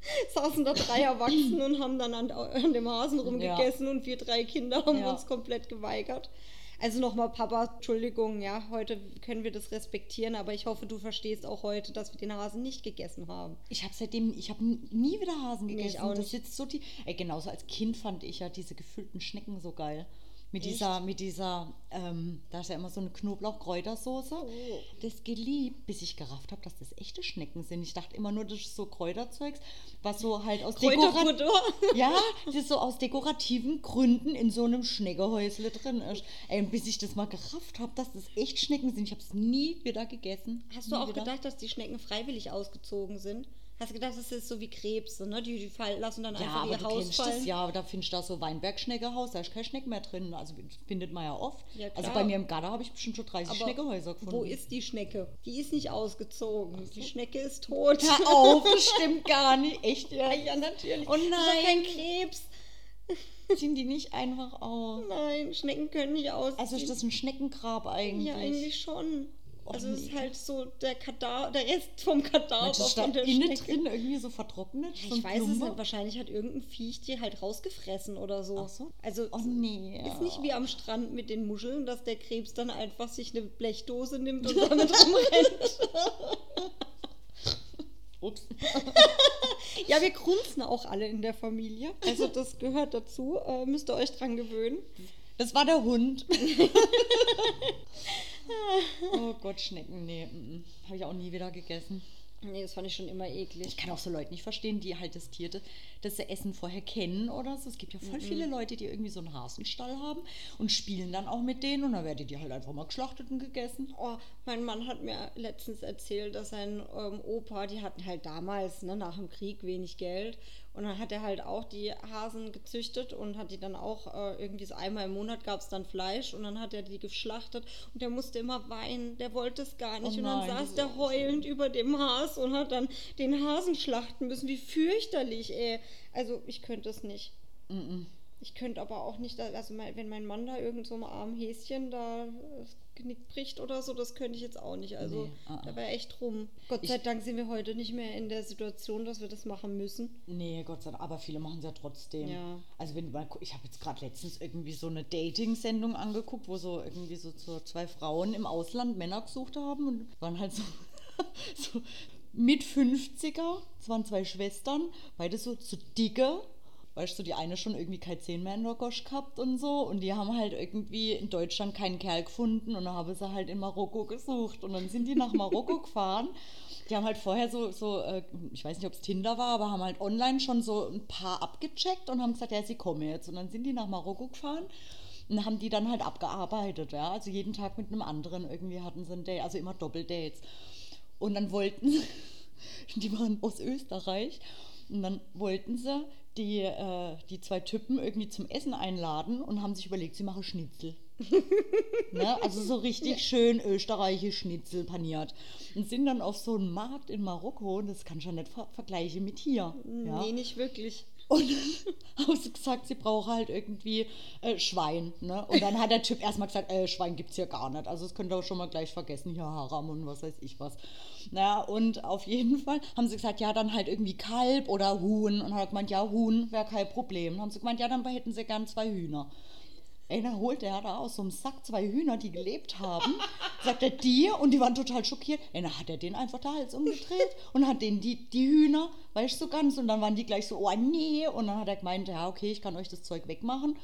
(laughs) saßen da drei Erwachsene und haben dann an, an dem Hasen rumgegessen und wir drei Kinder haben Ja. uns komplett geweigert. Also nochmal, Papa, Entschuldigung, ja, heute können wir das respektieren, aber ich hoffe, du verstehst auch heute, dass wir den Hasen nicht gegessen haben. Ich habe seitdem, ich habe nie wieder Hasen gegessen. ich auch das nicht. sitzt so die. Ey, genauso als Kind fand ich ja diese gefüllten Schnecken so geil. Mit Echt? dieser, mit dieser, ähm, da ist ja immer so eine Knoblauch-Kräutersoße. Oh. Das geliebt, bis ich gerafft habe, dass das echte Schnecken sind. Ich dachte immer nur, das ist so Kräuterzeugs, was so halt aus Dekorat. (laughs) Ja, das ist so aus dekorativen Gründen in so einem Schneckehäusle drin ist. Ey, und bis ich das mal gerafft habe, dass das echt Schnecken sind, ich habe es nie wieder gegessen. Hast du auch wieder. gedacht, dass die Schnecken freiwillig ausgezogen sind? Hast du gedacht, das ist so wie Krebse, ne? Die, die fallen, lassen dann Ja, einfach aber ihr du Haus kennst fallen. das ja, aber da findest du da so Weinbergschneckehaus, da ist kein Schneck mehr drin. Also findet man ja oft. Ja, also bei mir im Garten habe ich bestimmt schon 30 Aber Schneckehäuser gefunden. Wo ist die Schnecke? Die ist nicht ausgezogen. Die Schnecke ist tot. Hör auf, das (laughs) stimmt gar nicht. Echt, ja. ja, natürlich. Oh Das ist kein nein. Krebs. (laughs) Ziehen die nicht einfach aus? Nein, Schnecken können nicht ausziehen. Also ist das ein Schneckengrab eigentlich? Ja, eigentlich schon. Oh, also es ist halt so der Kadaver, der Rest vom Kadaver von der innen Schnecke. drin irgendwie so vertrocknet? so Ich ein weiß es Klumper? nicht. Wahrscheinlich hat irgendein Viech die halt rausgefressen oder so. Ach so? Also Oh nee. ist nicht wie am Strand mit den Muscheln, dass der Krebs dann einfach sich eine Blechdose nimmt und (laughs) damit rumrennt. Ups. (laughs) Ja, wir grunzen auch alle in der Familie. Also das gehört dazu. Äh, müsst ihr euch dran gewöhnen. Das war der Hund. (laughs) oh Gott, Schnecken, nee. Habe ich auch nie wieder gegessen. Nee, das fand ich schon immer eklig. Ich kann auch so Leute nicht verstehen, die halt das Tier, das- das sie Essen vorher kennen oder so. Es gibt ja voll viele Leute, die irgendwie so einen Hasenstall haben und spielen dann auch mit denen und dann werden die halt einfach mal geschlachtet und gegessen. Oh, mein Mann hat mir letztens erzählt, dass sein ähm, Opa, die hatten halt damals, ne, nach dem Krieg wenig Geld. Und dann hat er halt auch die Hasen gezüchtet und hat die dann auch äh, irgendwie so einmal im Monat gab es dann Fleisch und dann hat er die geschlachtet und der musste immer weinen, der wollte es gar nicht. Oh und dann nein, saß der heulend über dem Has und hat dann den Hasen schlachten müssen. Wie fürchterlich, ey. Also ich könnte es nicht. Mm-mm. Ich könnte aber auch nicht, also wenn mein Mann da irgend so einem armen Häschen da das Genick bricht oder so, das könnte ich jetzt auch nicht. Also Nee, ah, ah. da wäre echt rum. Gott Ich- sei Dank sind wir heute nicht mehr in der Situation, dass wir das machen müssen. Nee, Gott sei Dank, aber viele machen es ja trotzdem. Ja. Also wenn du mal, gu- ich habe jetzt gerade letztens irgendwie so eine Dating-Sendung angeguckt, wo so irgendwie so, so zwei Frauen im Ausland Männer gesucht haben und waren halt so, (laughs) so mit 50er, es waren zwei Schwestern, beide so zu dicke. Weißt du, die eine schon irgendwie kein Zehn mehr in der Gosch gehabt und so. Und die haben halt irgendwie in Deutschland keinen Kerl gefunden und dann haben sie halt in Marokko gesucht. Und dann sind die nach Marokko (laughs) gefahren. Die haben halt vorher so, so äh, ich weiß nicht, ob es Tinder war, aber haben halt online schon so ein paar abgecheckt und haben gesagt, ja, sie kommen jetzt. Und dann sind die nach Marokko gefahren. Und haben die dann halt abgearbeitet, ja. Also jeden Tag mit einem anderen irgendwie hatten sie ein Date, also immer Doppeldates. Und dann wollten sie, (laughs) die waren aus Österreich, und dann wollten sie die, äh, die zwei Typen irgendwie zum Essen einladen und haben sich überlegt, sie machen Schnitzel. (laughs) ne? Also so richtig schön österreichisch Schnitzel paniert. Und sind dann auf so einen Markt in Marokko, und das kann ich ja nicht ver vergleichen mit hier. Ja? Nee, nicht wirklich. Und (laughs) haben sie gesagt, sie brauche halt irgendwie äh, Schwein. Ne? Und dann hat der Typ erstmal gesagt, äh, Schwein gibt es hier gar nicht. Also das könnt ihr auch schon mal gleich vergessen, hier Haram und was weiß ich was. Naja, und auf jeden Fall haben sie gesagt, ja, dann halt irgendwie Kalb oder Huhn. Und hat gemeint, ja, Huhn wäre kein Problem. Dann haben sie gemeint, ja, dann hätten sie gern zwei Hühner. Ey, dann holt er da aus so einem Sack zwei Hühner, die gelebt haben. (laughs) Sagt er die und die waren total schockiert. Dann hat er den einfach der Hals umgedreht (laughs) und hat denen die, die Hühner, weißt du, so ganz. Und dann waren die gleich so, oh nee. Und dann hat er gemeint, ja, okay, ich kann euch das Zeug wegmachen.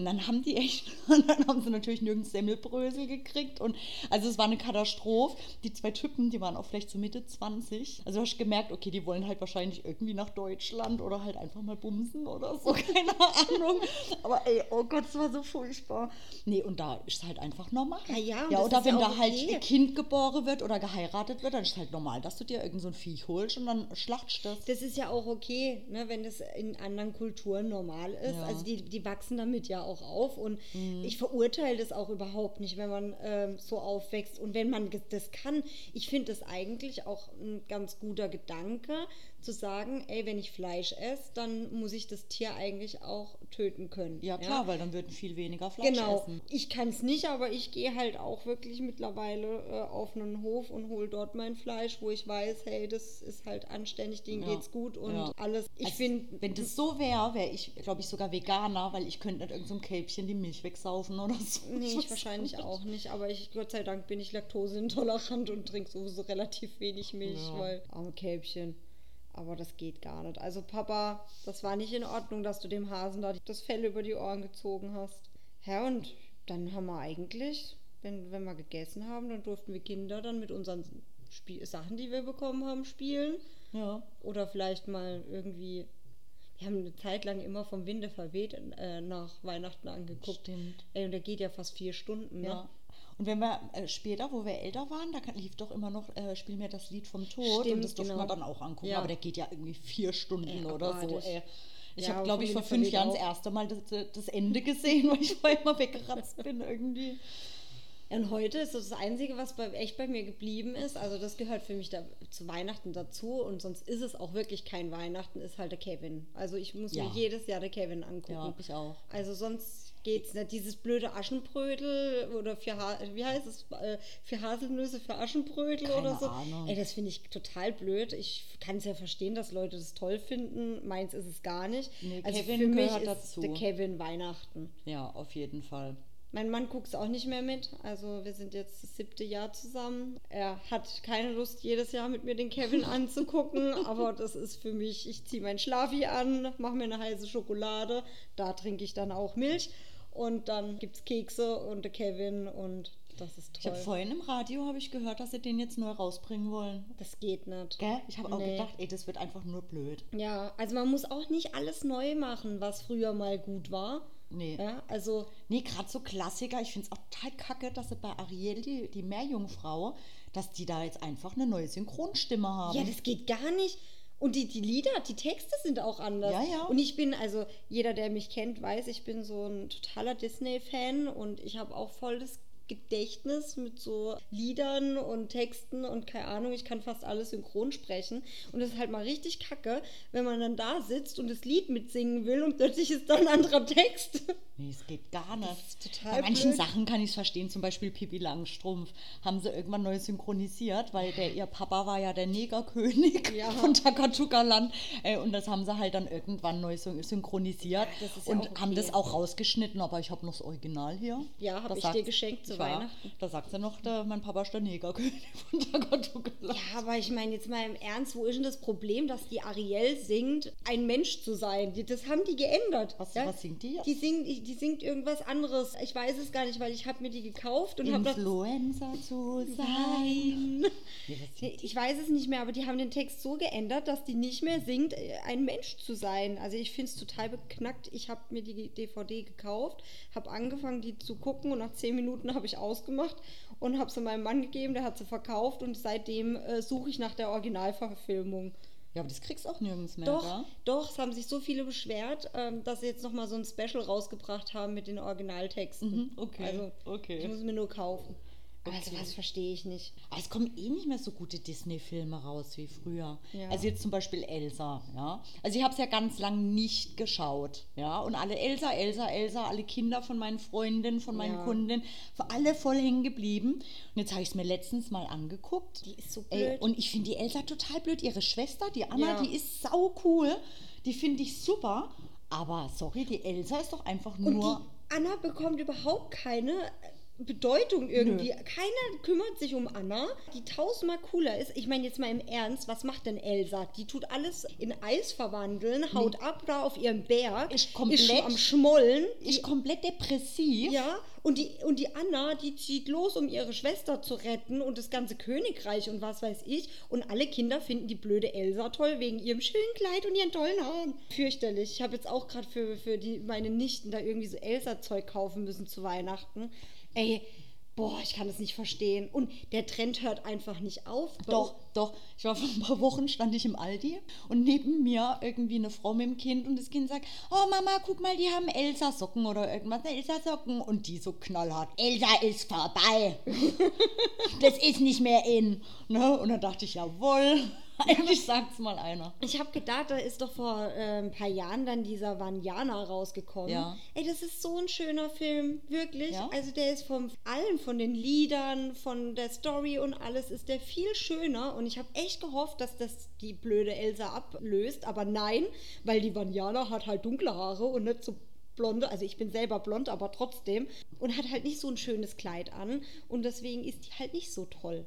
Und dann haben die echt, (laughs) und dann haben sie natürlich nirgends Semmelbrösel gekriegt. Und also es war eine Katastrophe. Die zwei Typen, die waren auch vielleicht so Mitte 20. Also hast du gemerkt, okay, die wollen halt wahrscheinlich irgendwie nach Deutschland oder halt einfach mal bumsen oder so, (laughs) keine Ahnung. Aber ey, oh Gott, es war so furchtbar. Nee, und da ist es halt einfach normal. Ja, ja, und ja oder wenn ja da halt okay. ein Kind geboren wird oder geheiratet wird, dann ist es halt normal, dass du dir irgend so ein Viech holst und dann schlachtst das. Das ist ja auch okay, ne, wenn das in anderen Kulturen normal ist. Also die, die wachsen damit ja auch auf. Und Mhm. ich verurteile das auch überhaupt nicht, wenn man ähm, so aufwächst. Und wenn man das kann, ich finde das eigentlich auch ein ganz guter Gedanke, zu sagen, ey, wenn ich Fleisch esse, dann muss ich das Tier eigentlich auch töten können. Ja klar, weil dann würden viel weniger Fleisch Genau. essen. Ich kann es nicht, aber ich gehe halt auch wirklich mittlerweile äh, auf einen Hof und hole dort mein Fleisch, wo ich weiß, hey, das ist halt anständig, denen Ja. geht's gut und Ja. alles. Ich Also, finde, wenn das so wäre, wäre ich, glaube ich, sogar Veganer, weil ich könnte nicht irgendein so ein Kälbchen die Milch wegsaufen oder so. Nee, ich (laughs) wahrscheinlich auch nicht, aber ich, Gott sei Dank bin ich laktoseintolerant und trinke sowieso relativ wenig Milch, weil arme Kälbchen. Aber das geht gar nicht. Also Papa, das war nicht in Ordnung, dass du dem Hasen da das Fell über die Ohren gezogen hast. Ja, und dann haben wir eigentlich, wenn, wenn wir gegessen haben, dann durften wir Kinder dann mit unseren Spiel Sachen, die wir bekommen haben, spielen. Ja. Oder vielleicht mal irgendwie. Wir haben eine Zeit lang immer vom Winde verweht äh, nach Weihnachten angeguckt. Stimmt. Ey, und der geht ja fast vier Stunden, ne? Ja. Und wenn wir äh, später, wo wir älter waren, da kann- lief doch immer noch, äh, spiel mir das Lied vom Tod und Stimmt, das durfte genau. man dann auch angucken. Ja. Aber der geht ja irgendwie vier Stunden Ey, oder so. abartig. Ey. Ich Ja, habe, glaube ich, vor fünf Jahren auch. das erste Mal das, das Ende gesehen, (laughs) weil ich vorher mal weggeratzt bin irgendwie. Und heute ist das, das Einzige, was bei, echt bei mir geblieben ist, also das gehört für mich da, zu Weihnachten dazu und sonst ist es auch wirklich kein Weihnachten, ist halt der Kevin. Also ich muss Ja. mir jedes Jahr der Kevin angucken. Ja, ich auch. Also sonst geht's nicht. Dieses blöde Aschenbrödel oder für, ha wie heißt es, äh, für Haselnüsse für Aschenbrödel Keine oder so. Ahnung. Ey, das finde ich total blöd. Ich kann es ja verstehen, dass Leute das toll finden. Meins ist es gar nicht. Nee, also Kevin für mich gehört ist dazu. der Kevin Weihnachten. Ja, auf jeden Fall. Mein Mann guckt es auch nicht mehr mit. Also wir sind jetzt das siebte Jahr zusammen. Er hat keine Lust, jedes Jahr mit mir den Kevin (laughs) anzugucken. aber das ist für mich, ich ziehe mein Schlafi an, mache mir eine heiße Schokolade. Da trinke ich dann auch Milch. Und dann gibt es Kekse und der Kevin und das ist Ich habe toll. vorhin im Radio habe ich gehört, dass sie den jetzt neu rausbringen wollen. Das geht nicht. Gell? Ich habe auch Nee. gedacht, ey, das wird einfach nur blöd. Ja, also man muss auch nicht alles neu machen, was früher mal gut war. Nee. Ja, also Nee, gerade so Klassiker. Ich finde es auch total kacke, dass sie bei Ariel, die, die Meerjungfrau, dass die da jetzt einfach eine neue Synchronstimme haben. Ja, das geht gar nicht. Und die, die Lieder, die Texte sind auch anders. Ja, ja. Und ich bin, also jeder, der mich kennt, weiß, ich bin so ein totaler Disney-Fan und ich habe auch voll das Gedächtnis mit so Liedern und Texten und keine Ahnung, ich kann fast alles synchron sprechen. Und das ist halt mal richtig kacke, wenn man dann da sitzt und das Lied mitsingen will und plötzlich ist dann ein anderer Text. Nee, es geht gar nicht. total Bei manchen blöd. Sachen kann ich es verstehen, zum Beispiel Pippi Langstrumpf. Haben sie irgendwann neu synchronisiert, weil der, ihr Papa war ja der Negerkönig Ja. (laughs) von Takatuka-Land. Äh, Und das haben sie halt dann irgendwann neu syn- synchronisiert ja und haben okay. das auch rausgeschnitten. Aber ich habe noch das Original hier. Ja, habe ich dir geschenkt zu Weihnachten. Da sagt sie noch, der, mein Papa ist der Negerkönig von Tagatugala. Ja, aber ich meine jetzt mal im Ernst, wo ist denn das Problem, dass die Ariel singt, ein Mensch zu sein? Das haben die geändert. Was- ja? was singt die? Die singt, die singt irgendwas anderes. Ich weiß es gar nicht, weil ich habe mir die gekauft und habe das Influencer zu sein. Nee? Ich weiß es nicht mehr, aber die haben den Text so geändert, dass die nicht mehr singt, äh, ein Mensch zu sein. Also ich finde es total beknackt. Ich habe mir die DVD gekauft, habe angefangen, die zu gucken und nach zehn Minuten habe ich ausgemacht und habe sie meinem Mann gegeben, der hat sie verkauft und seitdem äh, suche ich nach der Originalverfilmung. Ja, aber das kriegst du auch nirgends mehr, Doch, da? doch, es haben sich so viele beschwert, ähm, dass sie jetzt nochmal so ein Special rausgebracht haben mit den Originaltexten. Mhm, okay, Also, okay. ich muss es mir nur kaufen. Aber Okay. sowas verstehe ich nicht. Aber es kommen eh nicht mehr so gute Disney-Filme raus wie früher. Ja. Also jetzt zum Beispiel Elsa, ja. Also ich habe es ja ganz lang nicht geschaut, ja. Und alle Elsa, Elsa, Elsa, alle Kinder von meinen Freundinnen, von meinen Ja. Kundinnen, alle voll hängen geblieben. Und jetzt habe ich es mir letztens mal angeguckt. Die ist so Ey, blöd. und ich finde die Elsa total blöd. Ihre Schwester, die Anna, Ja. die ist sau cool. Die finde ich super. Aber sorry, die Elsa ist doch einfach Und nur. die Anna bekommt überhaupt keine Bedeutung irgendwie. Nö. Keiner kümmert sich um Anna, die tausendmal cooler ist. Ich meine jetzt mal im Ernst, was macht denn Elsa? Die tut alles in Eis verwandeln, haut ab da auf ihrem Berg, Ist komplett- schon am Schmollen. ist komplett depressiv. Ja, und die, und die Anna, die zieht los, um ihre Schwester zu retten und das ganze Königreich und was weiß ich. Und alle Kinder finden die blöde Elsa toll wegen ihrem schönen Kleid und ihren tollen Haaren. Fürchterlich. Ich habe jetzt auch gerade für, für die, meine Nichten da irgendwie so Elsa-Zeug kaufen müssen zu Weihnachten. Ey, boah, ich kann das nicht verstehen. Und der Trend hört einfach nicht auf. Doch, doch. Ich war vor ein paar Wochen, stand ich im Aldi und neben mir irgendwie eine Frau mit dem Kind und das Kind sagt, oh Mama, guck mal, die haben Elsa-Socken oder irgendwas, Elsa-Socken. Und die so knallhart, Elsa ist vorbei. (laughs) das ist nicht mehr in. Ne? Und dann dachte ich, jawohl, (laughs) eigentlich sagt's mal einer. Ich habe gedacht, da ist doch vor äh, ein paar Jahren dann dieser Vanyana rausgekommen. Ja. Ey, das ist so ein schöner Film, wirklich. Ja? Also der ist von allen, von den Liedern, von der Story und alles, ist der viel schöner. Und ich habe echt gehofft, dass das die blöde Elsa ablöst. Aber nein, weil die Vanyana hat halt dunkle Haare und nicht so blonde. Also ich bin selber blond, aber trotzdem. Und hat halt nicht so ein schönes Kleid an. Und deswegen ist die halt nicht so toll.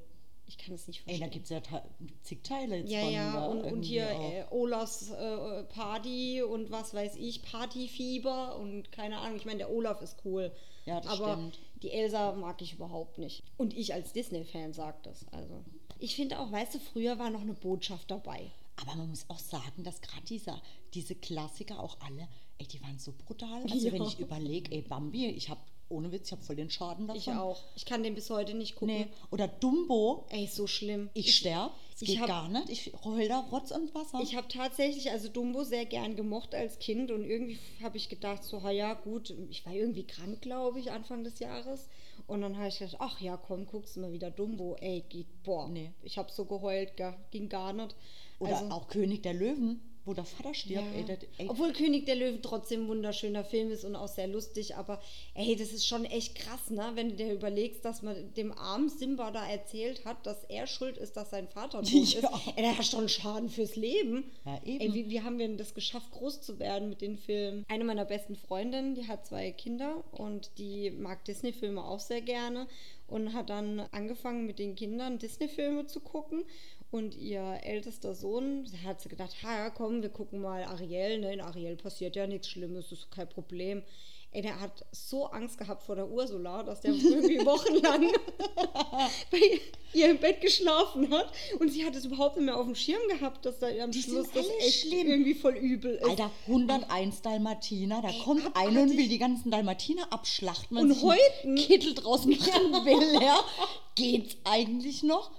Ich kann es nicht Ey, verstehen. da gibt's ja te- zig Teile jetzt Ja, von. ja, und, und hier äh, Olafs äh, Party und was weiß ich, Partyfieber und keine Ahnung. Ich meine, der Olaf ist cool. Ja, das aber stimmt. die Elsa mag ich überhaupt nicht. Und ich als Disney-Fan sag das. Also. Ich finde auch, weißt du, früher war noch eine Botschaft dabei. Aber man muss auch sagen, dass gerade dieser, diese Klassiker auch alle, ey, die waren so brutal. Also (laughs) Ja. wenn ich überlege, ey, Bambi, ich habe, ohne Witz, ich habe voll den Schaden davon. Ich auch. Ich kann den bis heute nicht gucken. Nee. Oder Dumbo, Ey, so schlimm. ich sterb. Es ich geht hab- gar nicht. Ich heul da Rotz und Wasser. Ich habe tatsächlich also Dumbo sehr gern gemocht als Kind und irgendwie habe ich gedacht, so, ja, gut, ich war irgendwie krank, glaube ich, Anfang des Jahres. Und dann habe ich gedacht, ach ja, komm, guckst du mal wieder Dumbo. Ey, geht, boah, Nee. ich habe so geheult, ging gar nicht. Oder Also- auch König der Löwen, wo der Vater stirbt. Ja. Ey, das, ey, Obwohl König der Löwen trotzdem ein wunderschöner Film ist und auch sehr lustig, aber ey, das ist schon echt krass, ne? Wenn du dir überlegst, dass man dem armen Simba da erzählt hat, dass er schuld ist, dass sein Vater tot (laughs) ist. Ja. Ey, der hat schon Schaden fürs Leben. Ja, eben. Ey, wie, wie haben wir denn das geschafft, groß zu werden mit den Filmen? Eine meiner besten Freundinnen, die hat zwei Kinder und die mag Disney-Filme auch sehr gerne und hat dann angefangen mit den Kindern Disney-Filme zu gucken. Und ihr ältester Sohn, hat sie gedacht, ha, komm, wir gucken mal Ariel. Ne? In Ariel passiert ja nichts Schlimmes, ist kein Problem. Ey, der hat so Angst gehabt vor der Ursula, dass der (laughs) irgendwie wochenlang (laughs) bei ihr im Bett geschlafen hat. Und sie hat es überhaupt nicht mehr auf dem Schirm gehabt, dass da am Die Schluss das echt schlimm. irgendwie voll übel ist. Alter, 101 Dalmatiner, da kommt abartig. einer und will die ganzen Dalmatiner abschlachten. Und häuten. Kittel draußen (laughs) machen will, ja. Geht's eigentlich noch?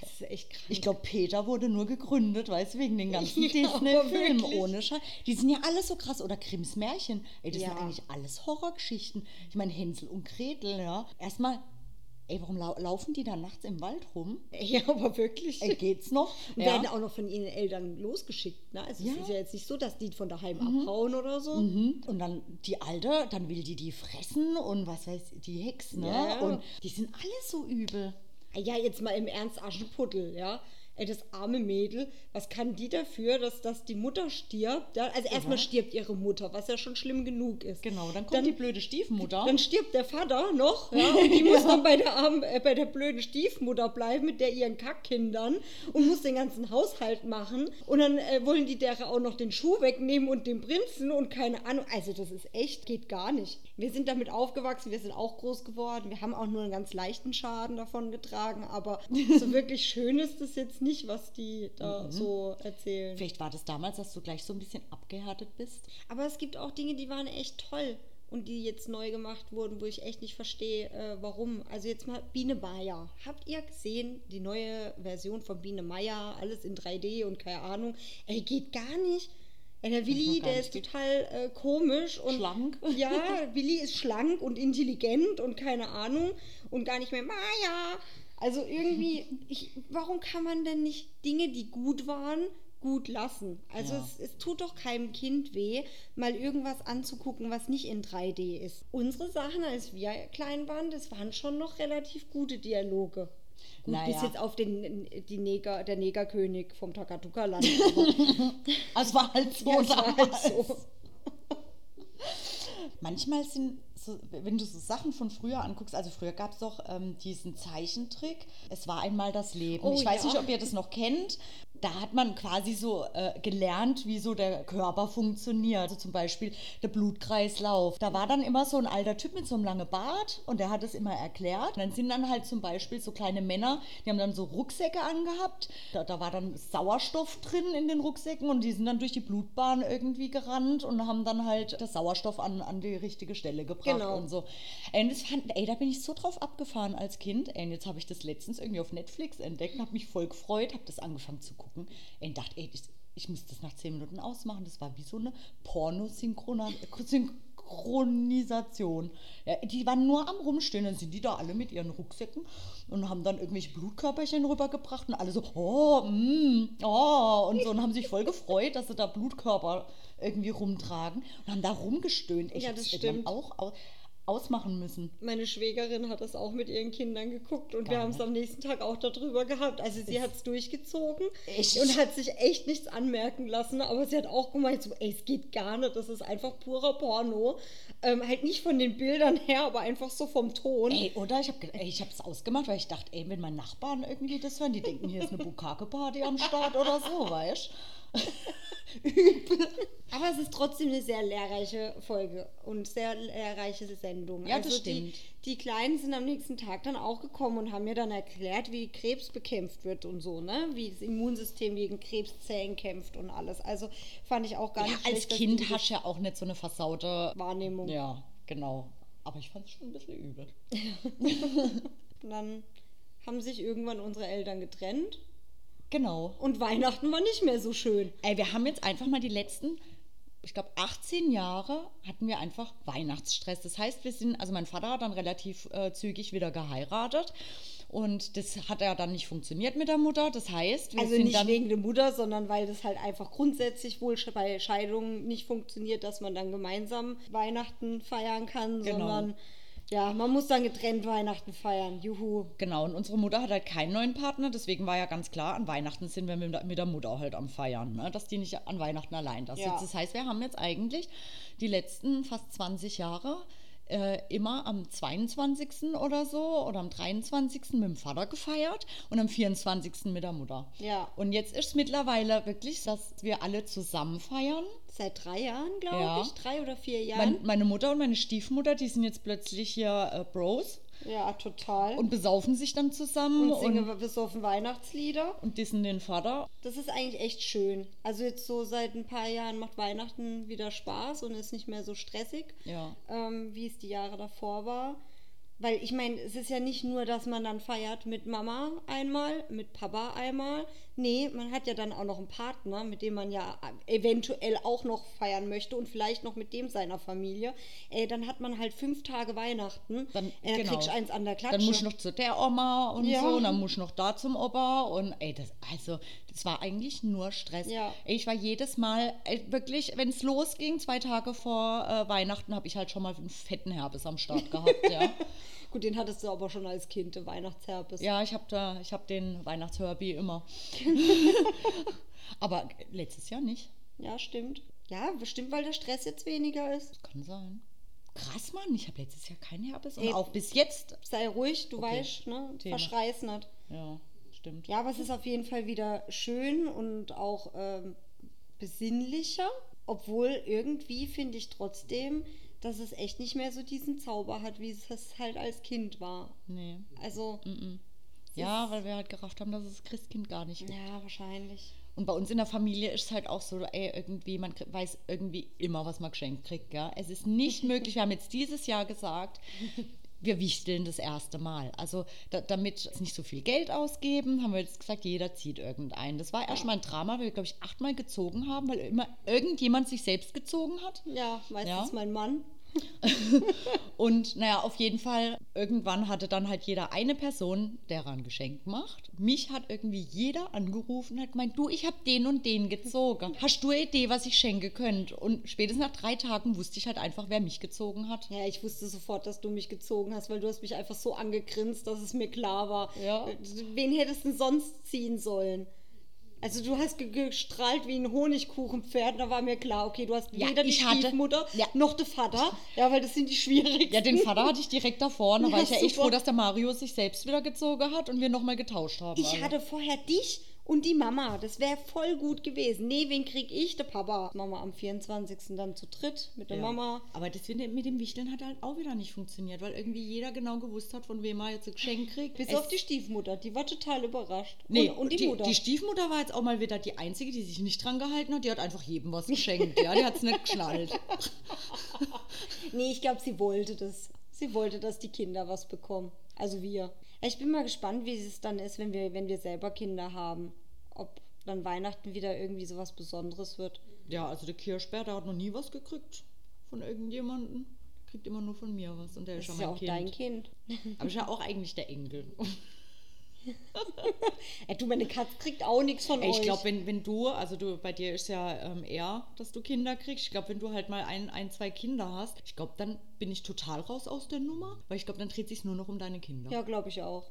Das ist echt krass. Ich glaube, Peter wurde nur gegründet, weißt du, wegen den ganzen (laughs) Ja, Disney-Filmen ohne Scheiß. Die sind ja alle so krass. Oder Grimms Märchen. Ey, das Ja. sind eigentlich alles Horrorgeschichten. Ich meine, Hänsel und Gretel, ja. Erstmal, ey, warum lau laufen die da nachts im Wald rum? ja, aber wirklich. Ey, geht's noch? Und werden auch noch von ihren Eltern losgeschickt. Ne? Also Ja. es ist ja jetzt nicht so, dass die von daheim abhauen oder so. Mhm. Und dann die Alte, dann will die die fressen und was weiß die Hex, ne? Ja. Und die sind alle so übel. Ja, jetzt mal im Ernst Aschenputtel, ja. Ey, das arme Mädel, was kann die dafür, dass, dass die Mutter stirbt? Ja? Also erstmal stirbt ihre Mutter, was ja schon schlimm genug ist. Genau, dann kommt die blöde Stiefmutter. Dann stirbt der Vater noch, ja, und die (laughs) muss dann bei der, armen, äh, bei der blöden Stiefmutter bleiben mit der ihren Kackkindern und muss den ganzen Haushalt machen. Und dann äh, wollen die der auch noch den Schuh wegnehmen und den Prinzen und keine Ahnung. Also das ist echt, geht gar nicht. Wir sind damit aufgewachsen, wir sind auch groß geworden. Wir haben auch nur einen ganz leichten Schaden davon getragen, aber so (laughs) wirklich schön ist es jetzt nicht, was die da Mhm. so erzählen. Vielleicht war das damals, dass du gleich so ein bisschen abgehärtet bist. Aber es gibt auch Dinge, die waren echt toll und die jetzt neu gemacht wurden, wo ich echt nicht verstehe, äh, warum. Also jetzt mal Biene Meier. Habt ihr gesehen, die neue Version von Biene Meier, alles in 3D und keine Ahnung? Ey, geht gar nicht. Der Willi, der nicht ist total äh, komisch und Schlank. Ja, (laughs) Willi ist schlank und intelligent und keine Ahnung und gar nicht mehr Maya. Also irgendwie, ich, warum kann man denn nicht Dinge, die gut waren, gut lassen? Also Ja. es, es tut doch keinem Kind weh, mal irgendwas anzugucken, was nicht in 3D ist. Unsere Sachen, als wir klein waren, das waren schon noch relativ gute Dialoge. Gut, Naja. bis jetzt auf den die Neger, der Negerkönig vom Takatuka-Land. aber (laughs) Also es war halt so Ja, es war halt so. Manchmal sind, so, wenn du so Sachen von früher anguckst, also früher gab es doch ähm, diesen Zeichentrick, es war einmal das Leben. Oh, ich weiß ja. nicht, ob ihr das noch kennt. Da hat man quasi so äh, gelernt, wie so der Körper funktioniert. Also zum Beispiel der Blutkreislauf. Da war dann immer so ein alter Typ mit so einem langen Bart und der hat es immer erklärt. Und dann sind dann halt zum Beispiel so kleine Männer, die haben dann so Rucksäcke angehabt. Da, da war dann Sauerstoff drin in den Rucksäcken und die sind dann durch die Blutbahn irgendwie gerannt und haben dann halt das Sauerstoff an, an die richtige Stelle gebracht Genau. und so. Ey, und das fand, ey, da bin ich so drauf abgefahren als Kind. Und jetzt habe ich das letztens irgendwie auf Netflix entdeckt habe mich voll gefreut, habe das angefangen zu gucken. Ey, und dachte, ey, ich, ich muss das nach zehn Minuten ausmachen. Das war wie so eine Pornosynchronisation. Ja, die waren nur am Rumstehen, dann sind die da alle mit ihren Rucksäcken und haben dann irgendwelche Blutkörperchen rübergebracht und alle so, oh, mm, oh, und so und haben sich voll gefreut, dass sie da Blutkörper irgendwie rumtragen und haben da rumgestöhnt. Ich Ja, das stimmt. auch au- ausmachen müssen. Meine Schwägerin hat das auch mit ihren Kindern geguckt und wir Geil, haben es am nächsten Tag auch darüber gehabt. Also sie hat es durchgezogen Echt? und hat sich echt nichts anmerken lassen, aber sie hat auch gemeint, so, ey, es geht gar nicht, das ist einfach purer Porno. Ähm, halt nicht von den Bildern her, aber einfach so vom Ton. Ey, oder? Ich habe ich es ausgemacht, weil ich dachte, ey, wenn meine Nachbarn irgendwie das hören, die denken, hier ist eine Bukake-Party am Start oder so, weißt (laughs) Aber es ist trotzdem eine sehr lehrreiche Folge und sehr lehrreiche Sendung. Also Ja, das stimmt. Die, die Kleinen sind am nächsten Tag dann auch gekommen und haben mir dann erklärt, wie Krebs bekämpft wird und so, ne? Wie das Immunsystem gegen Krebszellen kämpft und alles. Also fand ich auch gar Ja, nicht als schlecht, dass Kind hast du ja auch nicht so eine versaute. Wahrnehmung. Ja, genau. Aber ich fand es schon ein bisschen übel. (laughs) Und dann haben sich irgendwann unsere Eltern getrennt Genau. und Weihnachten war nicht mehr so schön. Ey, wir haben jetzt einfach mal die letzten, ich glaube, 18 Jahre hatten wir einfach Weihnachtsstress. Das heißt, wir sind, also mein Vater hat dann relativ äh, zügig wieder geheiratet. Und das hat ja dann nicht funktioniert mit der Mutter. Das heißt, wir Also sind nicht dann. wegen der Mutter, sondern weil das halt einfach grundsätzlich wohl bei Scheidungen nicht funktioniert, dass man dann gemeinsam Weihnachten feiern kann, Genau. sondern ja, man muss dann getrennt Weihnachten feiern. Juhu. Genau, und unsere Mutter hat halt keinen neuen Partner, deswegen war ja ganz klar, an Weihnachten sind wir mit der, Mutter halt am Feiern, ne? dass die nicht an Weihnachten allein da sitzt. Ja. Das heißt, wir haben jetzt eigentlich die letzten fast 20 Jahre äh, immer am 22. oder so oder am 23. mit dem Vater gefeiert und am 24. mit der Mutter. Ja. Und jetzt ist es mittlerweile wirklich, dass wir alle zusammen feiern. Seit drei Jahren, glaube Ja. ich, drei oder vier Mein, Jahren. meine Mutter und meine Stiefmutter, die sind jetzt plötzlich hier äh, Bros ja, total. und besaufen sich dann zusammen und singen besoffen Weihnachtslieder. und dissen den Vater. Das ist eigentlich echt schön. Also jetzt so seit ein paar Jahren macht Weihnachten wieder Spaß und ist nicht mehr so stressig, Ja. ähm, wie es die Jahre davor war. Weil ich meine, es ist ja nicht nur, dass man dann feiert mit Mama einmal, mit Papa einmal. Nee, man hat ja dann auch noch einen Partner, mit dem man ja eventuell auch noch feiern möchte und vielleicht noch mit dem seiner Familie. Ey, dann hat man halt fünf Tage Weihnachten. Dann, äh, genau. kriegst du eins an der Klatsche. Dann muss ich noch zu der Oma und Ja. so, und dann muss ich noch da zum Opa und ey, das, also, das war eigentlich nur Stress. Ja. Ich war jedes Mal, ey, wirklich, wenn es losging, zwei Tage vor äh, Weihnachten, habe ich halt schon mal einen fetten Herpes am Start gehabt, ja. (laughs) Gut, den hattest du aber schon als Kind, der Weihnachtsherpes. Ja, ich habe da, ich habe den Weihnachtsherbie immer. (laughs) aber letztes Jahr nicht. Ja, stimmt. Ja, bestimmt, weil der Stress jetzt weniger ist. Kann sein. Krass, Mann, ich habe letztes Jahr keinen Herpes und Ey, auch bis jetzt. Sei ruhig, du Okay. weißt, ne? Thema. Verschreiß nicht. Ja, stimmt. Ja, aber es ist auf jeden Fall wieder schön und auch ähm, besinnlicher. Obwohl irgendwie finde ich trotzdem, dass es echt nicht mehr so diesen Zauber hat, wie es das halt als Kind war. Nee. Also, Mm-mm. Ja, weil wir halt gerafft haben, dass es Christkind gar nicht gibt. ja, wahrscheinlich. Und bei uns in der Familie ist es halt auch so, ey, irgendwie, man weiß irgendwie immer, was man geschenkt kriegt, gell? Es ist nicht (laughs) möglich, wir haben jetzt dieses Jahr gesagt, wir wichteln das erste Mal. Also da, damit nicht so viel Geld ausgeben, haben wir jetzt gesagt, jeder zieht irgendeinen. Das war erstmal ein Drama, weil wir, glaube ich, achtmal gezogen haben, weil immer irgendjemand sich selbst gezogen hat. Ja, meistens Ja. mein Mann. (laughs) Und naja, auf jeden Fall, irgendwann hatte dann halt jeder eine Person, der ein Geschenk macht. Mich hat irgendwie jeder angerufen und hat gemeint, du, ich habe den und den gezogen. Hast du eine Idee, was ich schenken könnte? Und spätestens nach drei Tagen wusste ich halt einfach, wer mich gezogen hat. Ja, ich wusste sofort, dass du mich gezogen hast, weil du hast mich einfach so angegrinst, dass es mir klar war. Ja. Wen hättest du denn sonst ziehen sollen? Also du hast ge- gestrahlt wie ein Honigkuchenpferd, da war mir klar, okay, du hast Ja, weder die ich hatte- Stiefmutter Ja. noch den Vater, ja, weil das sind die schwierigsten. Ja, den Vater hatte ich direkt davor. Da war Ja, ich ja echt super. froh, dass der Mario sich selbst wieder gezogen hat und wir nochmal getauscht haben. Ich alle. hatte vorher dich und die Mama. Das wäre voll gut gewesen. Nee, wen krieg ich? Der Papa. Mama am 24. dann zu dritt mit der Ja. Mama. Aber das mit dem- mit dem Wichteln hat halt auch wieder nicht funktioniert, weil irgendwie jeder genau gewusst hat, von wem er jetzt ein Geschenk kriegt. Bis Es- auf die Stiefmutter. Die war total überrascht. Nee, und, und die, die, Mutter. die Stiefmutter war jetzt auch mal wieder die Einzige, die sich nicht dran gehalten hat. Die hat einfach jedem was geschenkt. ja, die hat es nicht geschnallt. (laughs) Nee, ich glaube, sie wollte das. Sie wollte, dass die Kinder was bekommen. Also wir. Ich bin mal gespannt, wie es dann ist, wenn wir, wenn wir selber Kinder haben. Ob dann Weihnachten wieder irgendwie sowas Besonderes wird. Ja, also der Kirschbär, der hat noch nie was gekriegt von irgendjemandem. Kriegt immer nur von mir was. Und der ist ist ja mein auch Kind. dein Kind. Aber ist ja auch eigentlich der Enkel. (laughs) (laughs) Ey, du, meine Katze kriegt auch nichts von Ey, euch. ich glaube, wenn, wenn du, also du, bei dir ist ja ähm, eher, dass du Kinder kriegst. Ich glaube, wenn du halt mal ein, ein, zwei Kinder hast, ich glaube, dann bin ich total raus aus der Nummer. Weil ich glaube, dann dreht sich nur noch um deine Kinder. Ja, glaube ich auch.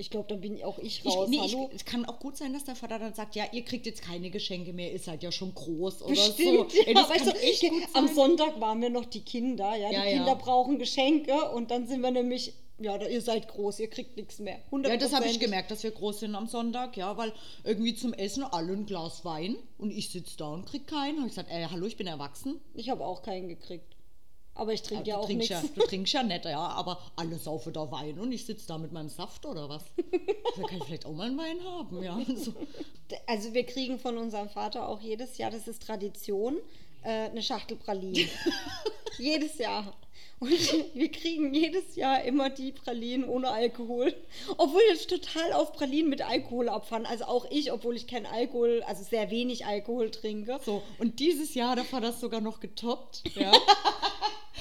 Ich glaube, dann bin auch ich Ich, raus. nee, ich, Hallo? es kann auch gut sein, dass der Vater dann sagt, ja, ihr kriegt jetzt keine Geschenke mehr, ihr seid ja schon groß oder Bestimmt, so. Ey, ja, weißt du, echt am. Sonntag waren wir noch die Kinder, ja, Ja, die ja. Kinder brauchen Geschenke und dann sind wir nämlich, ja, ihr seid groß, ihr kriegt nichts mehr. Ja, das habe ich 100%. gemerkt, dass wir groß sind am Sonntag, ja, weil irgendwie zum Essen alle ein Glas Wein und ich sitze da und krieg keinen. Habe ich gesagt, ey, hallo, ich bin erwachsen. Ich habe auch keinen gekriegt. Aber ich trinke ja du, auch nichts. ja, du trinkst ja nicht, ja, aber alle saufen da Wein und ich sitze da mit meinem Saft oder was. (laughs) Da kann ich vielleicht auch mal einen Wein haben, ja. (laughs) So. Also wir kriegen von unserem Vater auch jedes Jahr, das ist Tradition, äh, eine Schachtel Pralinen. (laughs) jedes Jahr. Und (laughs) wir kriegen jedes Jahr immer die Pralinen ohne Alkohol. Obwohl ich total auf Pralinen mit Alkohol abfahren. Also auch ich, obwohl ich kein Alkohol, also sehr wenig Alkohol trinke. so, und dieses Jahr, da war das sogar noch getoppt, ja. (laughs)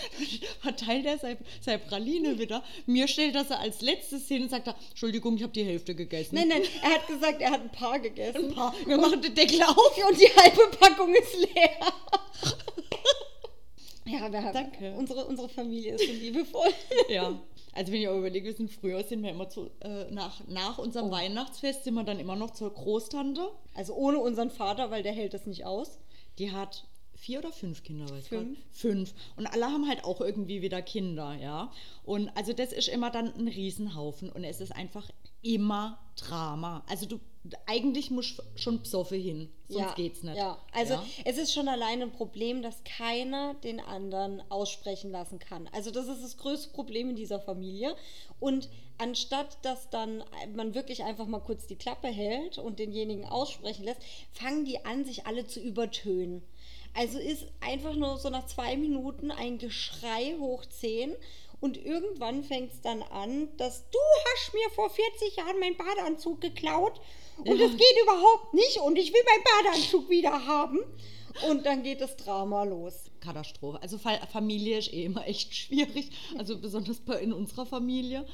(laughs) Verteilt er seine, seine Praline wieder. Mir stellt das er als letztes hin und sagt er, Entschuldigung, ich habe die Hälfte gegessen. Nein, nein, er hat gesagt, er hat ein paar gegessen. Ein paar. Wir machen den Deckel auf. Und die halbe Packung ist leer. Ja, wir haben, Danke. Unsere, unsere Familie ist so liebevoll. (laughs) Ja. Also wenn ich auch überlege, wir sind früher, sind wir immer zu, äh, nach, nach unserem Weihnachtsfest sind wir dann immer noch zur Großtante. Also ohne unseren Vater, weil der hält das nicht aus. Die hat vier oder fünf Kinder, weiß ich Fünf. Fünf. Und alle haben halt auch irgendwie wieder Kinder, ja. Und also das ist immer dann ein Riesenhaufen und es ist einfach immer Drama. Also du, eigentlich musst du schon besoffen hin, sonst ja, geht's nicht. Ja, also Ja? es ist schon allein ein Problem, dass keiner den anderen aussprechen lassen kann. Also das ist das größte Problem in dieser Familie. Und anstatt dass dann man wirklich einfach mal kurz die Klappe hält und denjenigen aussprechen lässt, fangen die an, sich alle zu übertönen. Also ist einfach nur so nach zwei Minuten ein Geschrei hoch zehn. Und irgendwann fängt es dann an, dass du hast mir vor 40 Jahren meinen Badeanzug geklaut und das geht überhaupt nicht und ich will meinen Badeanzug wieder haben. Und dann geht das Drama los. Katastrophe. Also Fa- Familie ist eh immer echt schwierig. Also besonders bei, in unserer Familie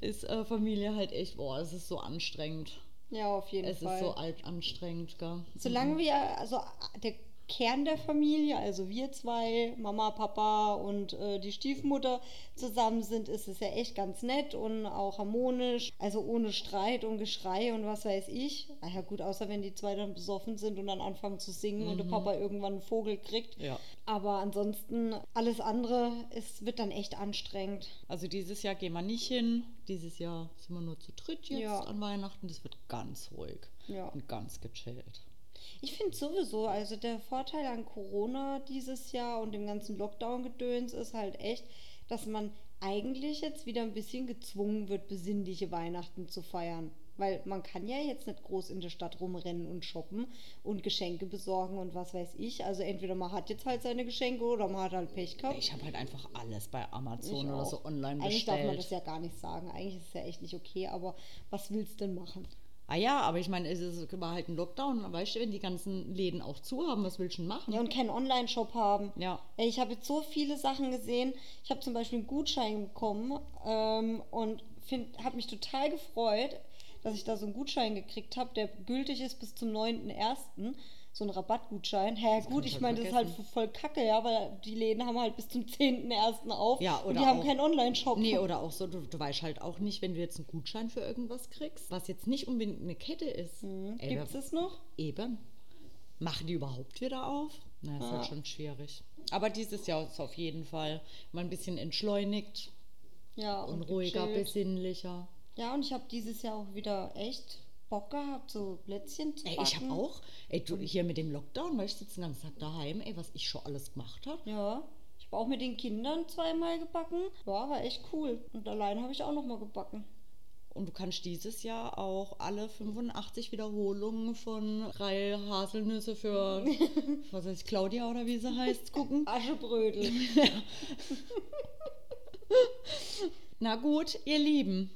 ist äh, Familie halt echt, boah, es ist so anstrengend. Ja, auf jeden Es Fall. ist so alt anstrengend, gell? Solange wir, also der Kern der Familie, also wir zwei, Mama, Papa und äh, die Stiefmutter zusammen sind, ist es ja echt ganz nett und auch harmonisch. Also ohne Streit und Geschrei und was weiß ich. Ah ja gut, außer wenn die zwei dann besoffen sind und dann anfangen zu singen mhm. und der mhm. Papa irgendwann einen Vogel kriegt. Ja. Aber ansonsten alles andere ist, wird dann echt anstrengend. Also dieses Jahr gehen wir nicht hin. Dieses Jahr sind wir nur zu dritt jetzt ja. an Weihnachten. Das wird ganz ruhig ja. und ganz gechillt. Ich finde sowieso, also der Vorteil an Corona dieses Jahr und dem ganzen Lockdown-Gedöns ist halt echt, dass man eigentlich jetzt wieder ein bisschen gezwungen wird, besinnliche Weihnachten zu feiern. Weil man kann ja jetzt nicht groß in der Stadt rumrennen und shoppen und Geschenke besorgen und was weiß ich. Also entweder man hat jetzt halt seine Geschenke oder man hat halt Pech gehabt. Ich habe halt einfach alles bei Amazon oder so online bestellt. Eigentlich darf man das ja gar nicht sagen. Eigentlich ist es ja echt nicht okay, aber was willst du denn machen? Ah ja, aber ich meine, es war halt ein Lockdown, weißt du, wenn die ganzen Läden auch zu haben, was willst du denn machen? Ja, und keinen Online-Shop haben. Ja. Ich habe jetzt so viele Sachen gesehen. Ich habe zum Beispiel einen Gutschein bekommen ähm, und habe mich total gefreut, dass ich da so einen Gutschein gekriegt habe, der gültig ist bis zum 9.1 so ein Rabattgutschein. Hä, ja, gut, ich halt meine, das ist halt voll kacke, ja, weil die Läden haben halt bis zum 10.01. auf ja, oder und die haben keinen Online-Shop. Nee, oder auch so, du, du, weißt halt auch nicht, wenn du jetzt einen Gutschein für irgendwas kriegst, was jetzt nicht unbedingt eine Kette ist. Mhm. Gibt es noch? Eben. Machen die überhaupt wieder auf? Na, ist halt ah. halt schon schwierig. Aber dieses Jahr ist auf jeden Fall mal ein bisschen entschleunigt. Ja, und, und ruhiger, gechillt. besinnlicher. Ja, und ich habe dieses Jahr auch wieder echt Bock gehabt, so Plätzchen zu backen. Ey, ich habe auch, ey, du, hier mit dem Lockdown, weil ich sitze den ganzen Tag daheim, ey, was ich schon alles gemacht habe. Ja, ich habe auch mit den Kindern zweimal gebacken. Ja, war echt cool. Und allein habe ich auch nochmal gebacken. Und du kannst dieses Jahr auch alle 85 Wiederholungen von drei Haselnüsse für, (laughs) was heißt Claudia oder wie sie heißt, gucken. (laughs) Aschebrödel. (laughs) Na gut, ihr Lieben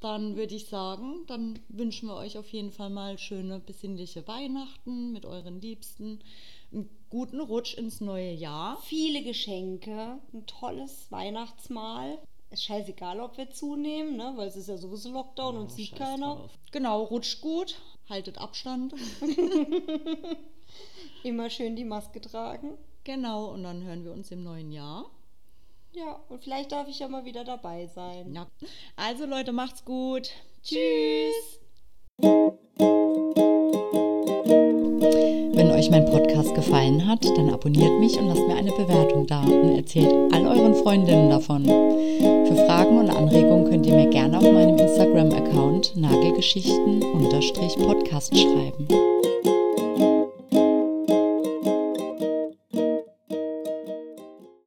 dann würde ich sagen, dann wünschen wir euch auf jeden Fall mal schöne besinnliche Weihnachten mit euren Liebsten, einen guten Rutsch ins neue Jahr. Viele Geschenke, ein tolles Weihnachtsmahl. Ist scheißegal, ob wir zunehmen, ne? weil es ist ja sowieso Lockdown ja, und sieht keiner. Drauf. Genau, rutscht gut, haltet Abstand. (laughs) Immer schön die Maske tragen. Genau, und dann hören wir uns im neuen Jahr. Ja, und vielleicht darf ich ja mal wieder dabei sein. Ja. Also Leute, macht's gut. Tschüss. Wenn euch mein Podcast gefallen hat, dann abonniert mich und lasst mir eine Bewertung da und erzählt all euren Freundinnen davon. Für Fragen und Anregungen könnt ihr mir gerne auf meinem Instagram-Account Nagelgeschichten-Podcast schreiben.